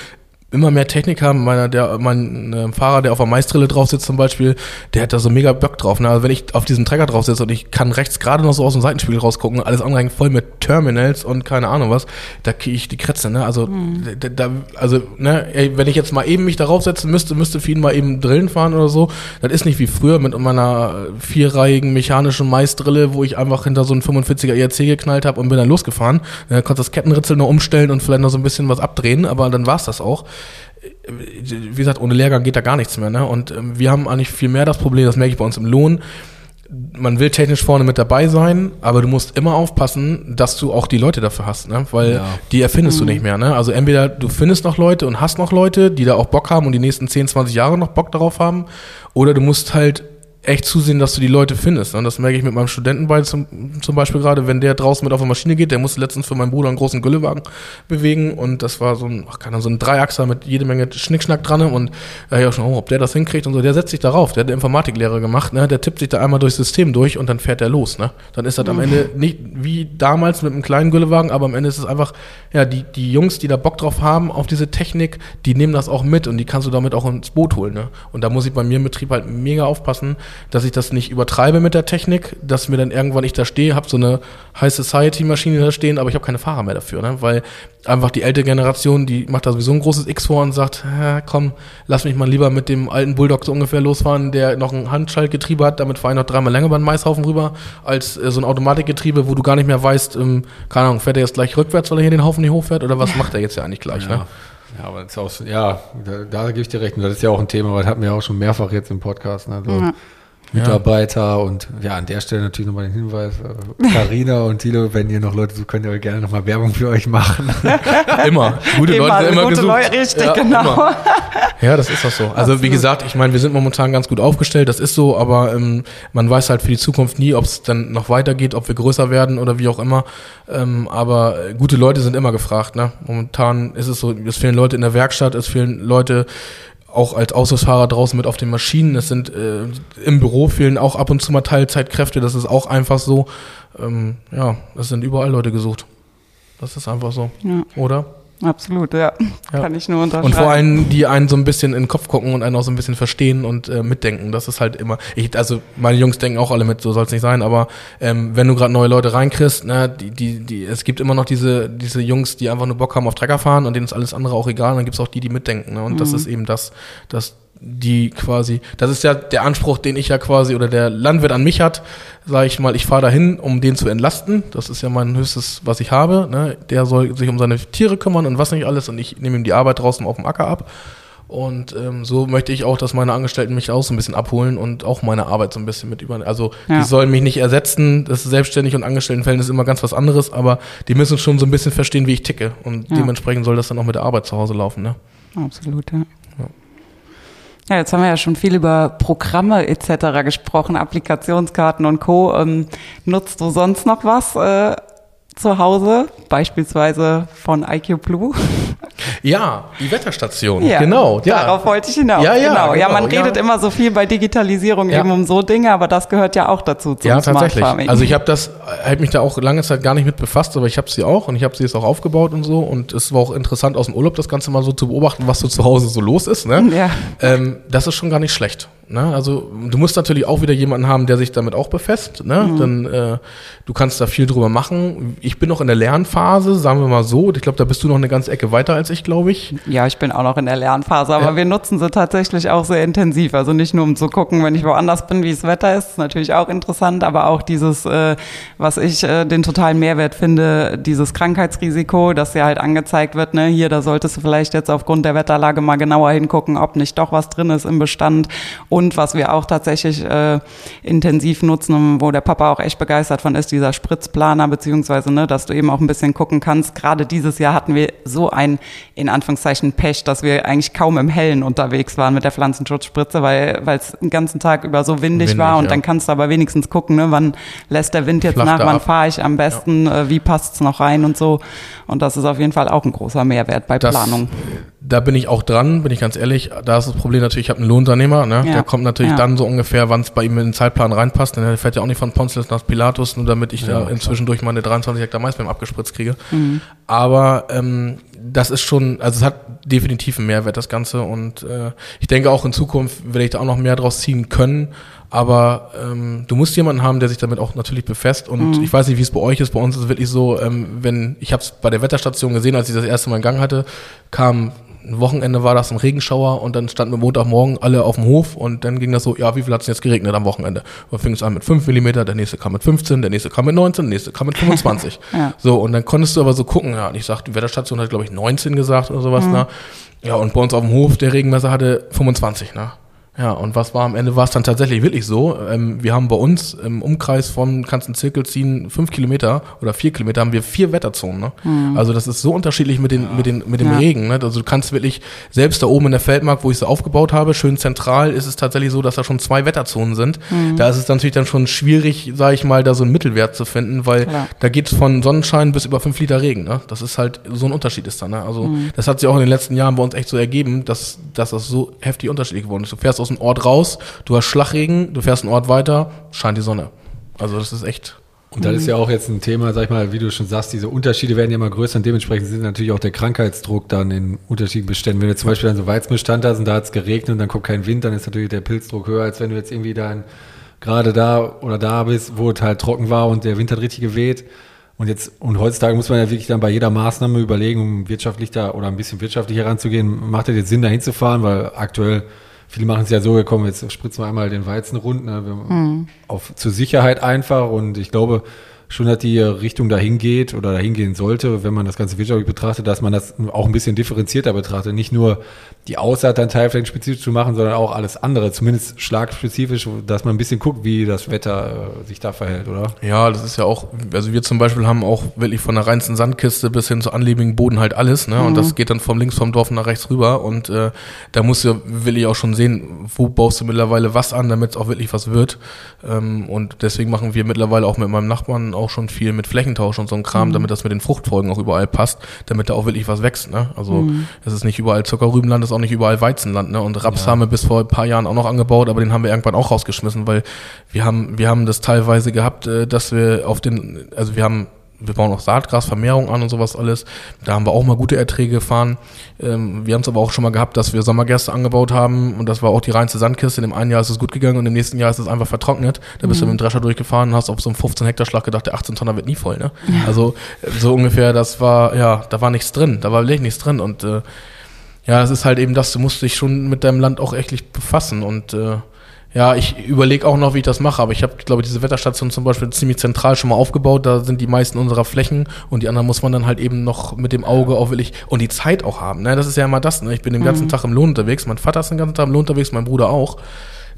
immer mehr Technik haben. Meiner, der, mein äh, Fahrer, der auf der Maistrille drauf sitzt zum Beispiel, der hat da so mega Bock drauf. Ne? Also wenn ich auf diesem Trecker drauf sitze und ich kann rechts gerade noch so aus dem Seitenspiegel rausgucken, alles andere hängt voll mit Terminals und keine Ahnung was, da kriege ich die Kretze. Ne? Also, da, da, also ne, ey, wenn ich jetzt mal eben mich darauf setzen müsste, müsste für ihn mal eben Drillen fahren oder so. Das ist nicht wie früher mit meiner vierreihigen mechanischen Maisdrille, wo ich einfach hinter so einen 45er ERC geknallt habe und bin dann losgefahren. Dann konnte das Kettenritzel noch umstellen und vielleicht noch so ein bisschen was abdrehen, aber dann war's das auch wie gesagt, ohne Lehrgang geht da gar nichts mehr. Ne? Und ähm, wir haben eigentlich viel mehr das Problem, das merke ich bei uns im Lohn. Man will technisch vorne mit dabei sein, aber du musst immer aufpassen, dass du auch die Leute dafür hast, ne? weil Ja. die erfindest du nicht mehr. Ne? Also entweder du findest noch Leute und hast noch Leute, die da auch Bock haben und die nächsten 10, 20 Jahre noch Bock darauf haben, oder du musst halt echt zusehen, dass du die Leute findest. Und das merke ich mit meinem Studenten bei zum, zum Beispiel gerade, wenn der draußen mit auf der Maschine geht, der musste letztens für meinen Bruder einen großen Güllewagen bewegen und das war so ein, ach, keine Ahnung, so ein Dreiachser mit jede Menge Schnickschnack dran und da ja schon, oh, ob der das hinkriegt und so, der setzt sich darauf, der hat eine Informatiklehre gemacht, ne, der tippt sich da einmal durchs System durch und dann fährt er los, ne. Dann ist das am Ende nicht wie damals mit einem kleinen Güllewagen, aber am Ende ist es einfach, ja, die, die Jungs, die da Bock drauf haben auf diese Technik, die nehmen das auch mit und die kannst du damit auch ins Boot holen, ne. Und da muss ich bei mir im Betrieb halt mega aufpassen, dass ich das nicht übertreibe mit der Technik, dass mir dann irgendwann ich da stehe, habe so eine High Society Maschine da stehen, aber ich habe keine Fahrer mehr dafür, ne? weil einfach die ältere Generation, die macht da sowieso ein großes X vor und sagt, komm, lass mich mal lieber mit dem alten Bulldog so ungefähr losfahren, der noch ein Handschaltgetriebe hat, damit fahre ich noch dreimal länger beim Maishaufen rüber, als äh, so ein Automatikgetriebe, wo du gar nicht mehr weißt, ähm, keine Ahnung, fährt er jetzt gleich rückwärts, weil er hier den Haufen nicht hochfährt oder was macht er jetzt ja eigentlich gleich, Ja. ne? Ja, aber das ist auch, ja, da, da gebe ich dir recht. Und das ist ja auch ein Thema, weil das hatten wir ja auch schon mehrfach jetzt im Podcast. Ne? So Ja. Mitarbeiter und ja, an der Stelle natürlich nochmal den Hinweis, äh, Carina und Tilo, wenn ihr noch Leute sucht, könnt ihr gerne nochmal Werbung für euch machen. Immer. Gute Immer, Leute sind immer gute gesucht. Leute, richtig, ja, genau. Immer. Ja, das ist auch so. Also wie gesagt, ich meine, wir sind momentan ganz gut aufgestellt, das ist so, aber ähm, man weiß halt für die Zukunft nie, ob es dann noch weitergeht, ob wir größer werden oder wie auch immer. Ähm, aber äh, gute Leute sind immer gefragt. Ne? Momentan ist es so, es fehlen Leute in der Werkstatt, es fehlen Leute auch als Aushilfsfahrer draußen mit auf den Maschinen. Es sind äh, im Büro fehlen auch ab und zu mal Teilzeitkräfte. Das ist auch einfach so. Ähm, ja, es sind überall Leute gesucht. Das ist einfach so, Ja. oder? Absolut, ja. Ja. Kann ich nur unterschreiben. Und vor allem, die einen so ein bisschen in den Kopf gucken und einen auch so ein bisschen verstehen und äh, mitdenken. Das ist halt immer. Ich, also meine Jungs denken auch alle mit, so soll es nicht sein, aber ähm, wenn du gerade neue Leute reinkriegst, ne, die, die, die, es gibt immer noch diese, diese Jungs, die einfach nur Bock haben auf Trecker fahren und denen ist alles andere auch egal. Und dann gibt's auch die, die mitdenken. Ne? Und das ist eben das, dass die quasi, das ist ja der Anspruch, den ich ja quasi oder der Landwirt an mich hat, sage ich mal, ich fahre dahin, um den zu entlasten. Das ist ja mein höchstes, was ich habe. Ne? Der soll sich um seine Tiere kümmern und was nicht alles und ich nehme ihm die Arbeit draußen auf dem Acker ab. Und ähm, so möchte ich auch, dass meine Angestellten mich auch so ein bisschen abholen und auch meine Arbeit so ein bisschen mit übernehmen. Also Ja. die sollen mich nicht ersetzen. Das ist selbstständig und Angestelltenfällen ist immer ganz was anderes, aber die müssen schon so ein bisschen verstehen, wie ich ticke. Und Ja. dementsprechend soll das dann auch mit der Arbeit zu Hause laufen. Ne? Absolut, ja. Ja, jetzt haben wir ja schon viel über Programme etc. gesprochen, Applikationskarten und Co. Ähm, nutzt du sonst noch was äh, zu Hause, beispielsweise von IQ Blue? Ja, die Wetterstation. Ja, genau. Ja. Darauf wollte ich hinaus. Ja, ja, genau. ja genau, man ja. redet immer so viel bei Digitalisierung eben um so Dinge, aber das gehört ja auch dazu zum Ja, Smart tatsächlich. Farming. Also ich habe das, habe mich da auch lange Zeit gar nicht mit befasst, aber ich habe sie auch und ich habe sie jetzt auch aufgebaut und so und es war auch interessant aus dem Urlaub das Ganze mal so zu beobachten, was so zu Hause so los ist. Ne? Ja. Ähm, das ist schon gar nicht schlecht. Ne? Also du musst natürlich auch wieder jemanden haben, der sich damit auch befasst. Ne? Mhm. Dann äh, du kannst da viel drüber machen. Ich bin noch in der Lernphase, sagen wir mal so. Ich glaube, da bist du noch eine ganze Ecke weiter als ich, glaube ich. Ja, ich bin auch noch in der Lernphase, aber Ja. wir nutzen sie tatsächlich auch sehr intensiv. Also nicht nur um zu gucken, wenn ich woanders bin, wie das Wetter ist, ist natürlich auch interessant, aber auch dieses, äh, was ich äh, den totalen Mehrwert finde, dieses Krankheitsrisiko, dass ja halt angezeigt wird, ne, hier, da solltest du vielleicht jetzt aufgrund der Wetterlage mal genauer hingucken, ob nicht doch was drin ist im Bestand. Und was wir auch tatsächlich äh, intensiv nutzen und wo der Papa auch echt begeistert von ist, dieser Spritzplaner, beziehungsweise, ne, dass du eben auch ein bisschen gucken kannst. Gerade dieses Jahr hatten wir so ein, in Anführungszeichen, Pech, dass wir eigentlich kaum im Hellen unterwegs waren mit der Pflanzenschutzspritze, weil es den ganzen Tag über so windig, Windig, war und ja. dann kannst du aber wenigstens gucken, ne, wann lässt der Wind jetzt Flacht nach, wann fahre ich am besten, äh, wie passt's noch rein und so. Und das ist auf jeden Fall auch ein großer Mehrwert bei Das, Planung. Da bin ich auch dran, bin ich ganz ehrlich. Da ist das Problem natürlich, ich habe einen Lohnunternehmer, ne? Ja. der kommt natürlich Ja. dann so ungefähr, wann es bei ihm in den Zeitplan reinpasst. Denn er fährt ja auch nicht von Pontius nach Pilatus, nur damit ich da inzwischen durch meine 23 Hektar Maisbeeren abgespritzt kriege. Mhm. Aber ähm, das ist schon, also es hat definitiv einen Mehrwert, das Ganze. Und äh, ich denke auch in Zukunft werde ich da auch noch mehr draus ziehen können. Aber ähm, du musst jemanden haben, der sich damit auch natürlich befasst. Und ich weiß nicht, wie es bei euch ist. Bei uns ist es wirklich so, ähm, wenn ich habe es bei der Wetterstation gesehen, als ich das erste Mal in Gang hatte, kam ein Wochenende war das ein Regenschauer und dann standen wir Montagmorgen alle auf dem Hof und dann ging das so, ja, wie viel hat es jetzt geregnet am Wochenende? Und fing es an mit 5 Millimeter, der nächste kam mit 15, der nächste kam mit 19, der nächste kam mit 25. Ja. So, und dann konntest du aber so gucken, ja, und ich sag, die Wetterstation hat, glaube ich, 19 gesagt oder sowas, ne? Ja, und bei uns auf dem Hof, der Regenmesser hatte 25, ne? Ja, und was war am Ende, war es dann tatsächlich wirklich so. Ähm, wir haben bei uns im Umkreis von, kannst einen Zirkel ziehen, fünf Kilometer oder vier Kilometer, haben wir vier Wetterzonen. Ne? Also das ist so unterschiedlich mit, den, mit, den, mit dem Ja. Regen. Ne? Also du kannst wirklich, selbst da oben in der Feldmark, wo ich sie aufgebaut habe, schön zentral, ist es tatsächlich so, dass da schon zwei Wetterzonen sind. Da ist es natürlich dann schon schwierig, sage ich mal, da so einen Mittelwert zu finden, weil Klar. da geht es von Sonnenschein bis über fünf Liter Regen. Ne? Das ist halt, so ein Unterschied ist da. Ne? Also das hat sich auch in den letzten Jahren bei uns echt so ergeben, dass, dass das so heftig unterschiedlich geworden ist. Du fährst aus dem Ort raus, du hast Schlagregen, du fährst einen Ort weiter, scheint die Sonne. Also das ist echt Und das ist ja auch jetzt ein Thema, sag ich mal, wie du schon sagst, diese Unterschiede werden ja immer größer und dementsprechend sind natürlich auch der Krankheitsdruck dann in unterschiedlichen Beständen. Wenn du zum Beispiel dann so Weizenbestand hast und da hat es geregnet und dann kommt kein Wind, dann ist natürlich der Pilzdruck höher, als wenn du jetzt irgendwie dann gerade da oder da bist, wo es halt trocken war und der Wind hat richtig geweht. Und jetzt, und heutzutage muss man ja wirklich dann bei jeder Maßnahme überlegen, um wirtschaftlich da oder ein bisschen wirtschaftlich heranzugehen, macht es jetzt Sinn, da hinzufahren, weil aktuell Viele machen es ja so, wir kommen jetzt spritzen wir einmal den Weizen rund, ne, mhm. auf zur Sicherheit einfach und ich glaube, schon, dass die Richtung dahin geht oder dahin gehen sollte, wenn man das Ganze wirtschaftlich betrachtet, dass man das auch ein bisschen differenzierter betrachtet. Nicht nur die Aussaat dann teilflächenspezifisch zu machen, sondern auch alles andere, zumindest schlagspezifisch, dass man ein bisschen guckt, wie das Wetter äh, sich da verhält, oder? Ja, das ist ja auch, also wir zum Beispiel haben auch wirklich von der reinsten Sandkiste bis hin zu anlebigen Boden halt alles, ne? Und mhm. das geht dann vom links vom Dorf nach rechts rüber und äh, da musst du wirklich auch schon sehen, wo baust du mittlerweile was an, damit es auch wirklich was wird. Ähm, und deswegen machen wir mittlerweile auch mit meinem Nachbarn auch schon viel mit Flächentausch und so ein Kram, mhm. damit das mit den Fruchtfolgen auch überall passt, damit da auch wirklich was wächst. Ne? Also mhm. es ist nicht überall Zuckerrübenland, es ist auch nicht überall Weizenland. Ne? Und Raps ja. haben wir bis vor ein paar Jahren auch noch angebaut, aber den haben wir irgendwann auch rausgeschmissen, weil wir haben, wir haben das teilweise gehabt, äh, dass wir auf den, also wir haben wir bauen auch Saatgrasvermehrung an und sowas alles. Da haben wir auch mal gute Erträge gefahren. Ähm, wir haben es aber auch schon mal gehabt, dass wir Sommergerste angebaut haben und das war auch die reinste Sandkiste. In dem einen Jahr ist es gut gegangen und im nächsten Jahr ist es einfach vertrocknet. Da bist mhm. du mit dem Drescher durchgefahren und hast auf so einem 15 Hektar Schlag gedacht, der 18 Tonner wird nie voll. Ne? Ja. Also so ungefähr, das war, ja, da war nichts drin. Da war wirklich nichts drin und äh, ja, das ist halt eben das, du musst dich schon mit deinem Land auch echt befassen und äh, ja, ich überlege auch noch, wie ich das mache, aber ich habe, glaube ich, diese Wetterstation zum Beispiel ziemlich zentral schon mal aufgebaut. Da sind die meisten unserer Flächen und die anderen muss man dann halt eben noch mit dem Auge auch wirklich und die Zeit auch haben. Ne? Das ist ja immer das. Ne? Ich bin den ganzen mhm. Tag im Lohn unterwegs, mein Vater ist den ganzen Tag im Lohn unterwegs, mein Bruder auch.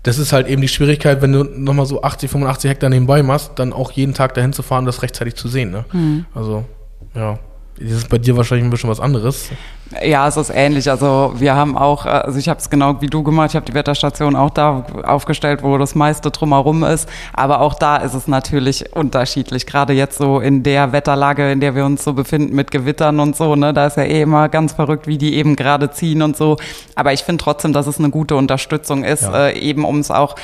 Das ist halt eben die Schwierigkeit, wenn du nochmal so 80, 85 Hektar nebenbei machst, dann auch jeden Tag dahin zu fahren, das rechtzeitig zu sehen. Ne? Mhm. Also, ja. Das ist bei dir wahrscheinlich ein bisschen was anderes. Ja, es ist ähnlich. Also wir haben auch, also ich habe es genau wie du gemacht, ich habe die Wetterstation auch da aufgestellt, wo das meiste drumherum ist. Aber auch da ist es natürlich unterschiedlich. Gerade jetzt so in der Wetterlage, in der wir uns so befinden mit Gewittern und so, ne, da ist ja eh immer ganz verrückt, wie die eben gerade ziehen und so. Aber ich finde trotzdem, dass es eine gute Unterstützung ist, ja. äh, eben um es auch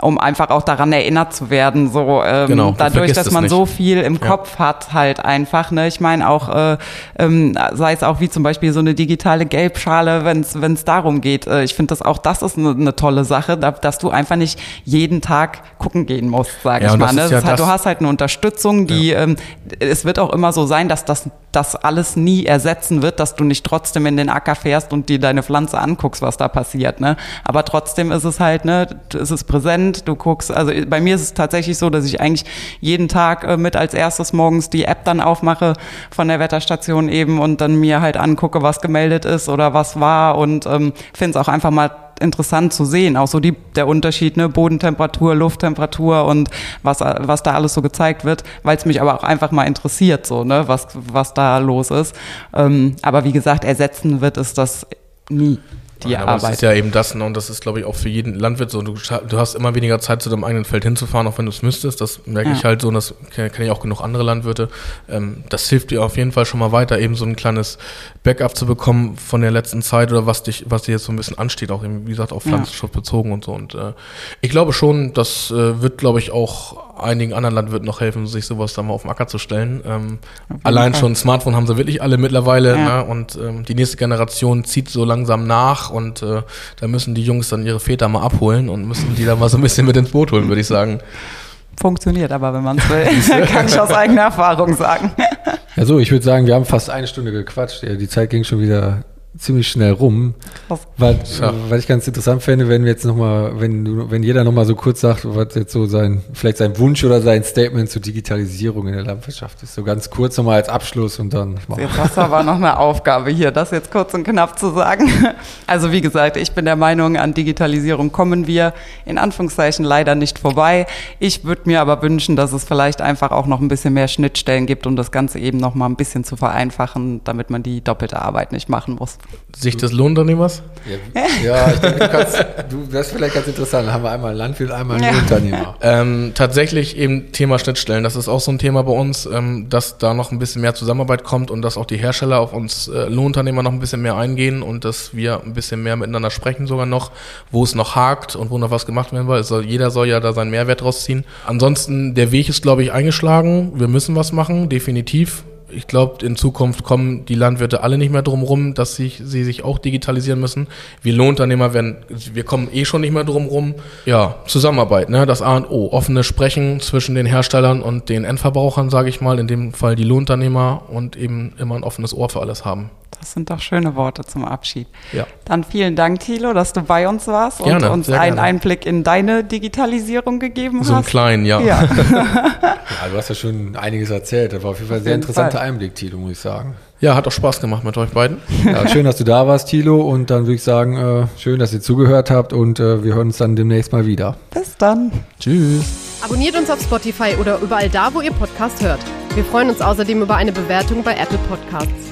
um einfach auch daran erinnert zu werden, so ähm, genau, dadurch, dass man so viel im ja. Kopf hat, halt einfach. Ne? Ich meine auch, äh, ähm, sei es auch wie zum Beispiel so eine digitale Gelbschale, wenn es darum geht. Äh, ich finde das auch, das ist eine, eine tolle Sache, da, dass du einfach nicht jeden Tag gucken gehen musst, sage ja, ich mal. Ne? Ja halt, du hast halt eine Unterstützung, die ähm, es wird auch immer so sein, dass das das alles nie ersetzen wird, dass du nicht trotzdem in den Acker fährst und dir deine Pflanze anguckst, was da passiert. Ne? Aber trotzdem ist es halt, ne, es ist präsent, du guckst, also bei mir ist es tatsächlich so, dass ich eigentlich jeden Tag äh, mit als erstes morgens die App dann aufmache von der Wetterstation eben und dann mir halt angucke, was gemeldet ist oder was war. Und ähm, finde es auch einfach mal interessant zu sehen, auch so die, der Unterschied, ne, Bodentemperatur, Lufttemperatur und was, was da alles so gezeigt wird, weil es mich aber auch einfach mal interessiert, so, ne, was, was da los ist. Ähm, aber wie gesagt, ersetzen wird es das nie die ja, Arbeit. Das ist ja eben das, ne, und das ist, glaube ich, auch für jeden Landwirt so. Du, du, hast immer weniger Zeit, zu deinem eigenen Feld hinzufahren, auch wenn du es müsstest. Das merke ja. ich halt so, und das kenne kenn ich auch genug andere Landwirte. Ähm, das hilft dir auf jeden Fall schon mal weiter, eben so ein kleines Backup zu bekommen von der letzten Zeit oder was dich, was dir jetzt so ein bisschen ansteht, auch eben, wie gesagt, auf Pflanzenschutz ja. bezogen und so. Und äh, ich glaube schon, das äh, wird, glaube ich, auch einigen anderen Landwirten noch helfen, sich sowas da mal auf den Acker zu stellen. Ähm, allein Fall. schon Smartphone haben sie wirklich alle mittlerweile, ja. ne? Und ähm, die nächste Generation zieht so langsam nach und äh, da müssen die Jungs dann ihre Väter mal abholen und müssen die da mal so ein bisschen mit ins Boot holen, würde ich sagen. Funktioniert aber, wenn man es will. Kann ich aus eigener Erfahrung sagen. Ja, so, ich würde sagen, wir haben fast eine Stunde gequatscht. Die Zeit ging schon wieder ziemlich schnell rum. Weil, ja. weil ich ganz interessant fände, wenn wir jetzt nochmal, wenn du, wenn jeder nochmal so kurz sagt, was jetzt so sein, vielleicht sein Wunsch oder sein Statement zur Digitalisierung in der Landwirtschaft ist. So ganz kurz nochmal als Abschluss und dann. Jetzt hast du aber noch eine Aufgabe hier, das jetzt kurz und knapp zu sagen. Also wie gesagt, ich bin der Meinung, an Digitalisierung kommen wir in Anführungszeichen leider nicht vorbei. Ich würde mir aber wünschen, dass es vielleicht einfach auch noch ein bisschen mehr Schnittstellen gibt, um das Ganze eben nochmal ein bisschen zu vereinfachen, damit man die doppelte Arbeit nicht machen muss. Sicht des Lohnunternehmers? Ja, ja ich denke, du kannst, du, das ist vielleicht ganz interessant. Dann haben wir einmal Landwirt, einmal einen Unternehmer. Ähm, tatsächlich eben Thema Schnittstellen. Das ist auch so ein Thema bei uns, ähm, dass da noch ein bisschen mehr Zusammenarbeit kommt und dass auch die Hersteller auf uns äh, Lohnunternehmer noch ein bisschen mehr eingehen und dass wir ein bisschen mehr miteinander sprechen sogar noch, wo es noch hakt und wo noch was gemacht werden soll. Soll jeder soll ja da seinen Mehrwert rausziehen. Ansonsten, der Weg ist, glaube ich, eingeschlagen. Wir müssen was machen, definitiv ich glaube, in Zukunft kommen die Landwirte alle nicht mehr drum rum, dass sich, sie sich auch digitalisieren müssen. Wir Lohnunternehmer werden, wir kommen eh schon nicht mehr drum rum. Ja, Zusammenarbeit, ne, das A und O. Offene Sprechen zwischen den Herstellern und den Endverbrauchern, sage ich mal, in dem Fall die Lohnunternehmer und eben immer ein offenes Ohr für alles haben. Das sind doch schöne Worte zum Abschied. Ja. Dann vielen Dank, Thilo, dass du bei uns warst Gerne, und uns einen gerne. Einblick in deine Digitalisierung gegeben So einen hast. kleinen, ja. Ja. Ja, du hast ja schon einiges erzählt. Das war auf jeden Fall ein sehr interessanter Fall. Einblick, Tilo, muss ich sagen. Ja, hat auch Spaß gemacht mit euch beiden. Ja, schön, dass du da warst, Tilo. Und dann würde ich sagen, äh, schön, dass ihr zugehört habt und äh, wir hören uns dann demnächst mal wieder. Bis dann. Tschüss. Abonniert uns auf Spotify oder überall da, wo ihr Podcast hört. Wir freuen uns außerdem über eine Bewertung bei Apple Podcasts.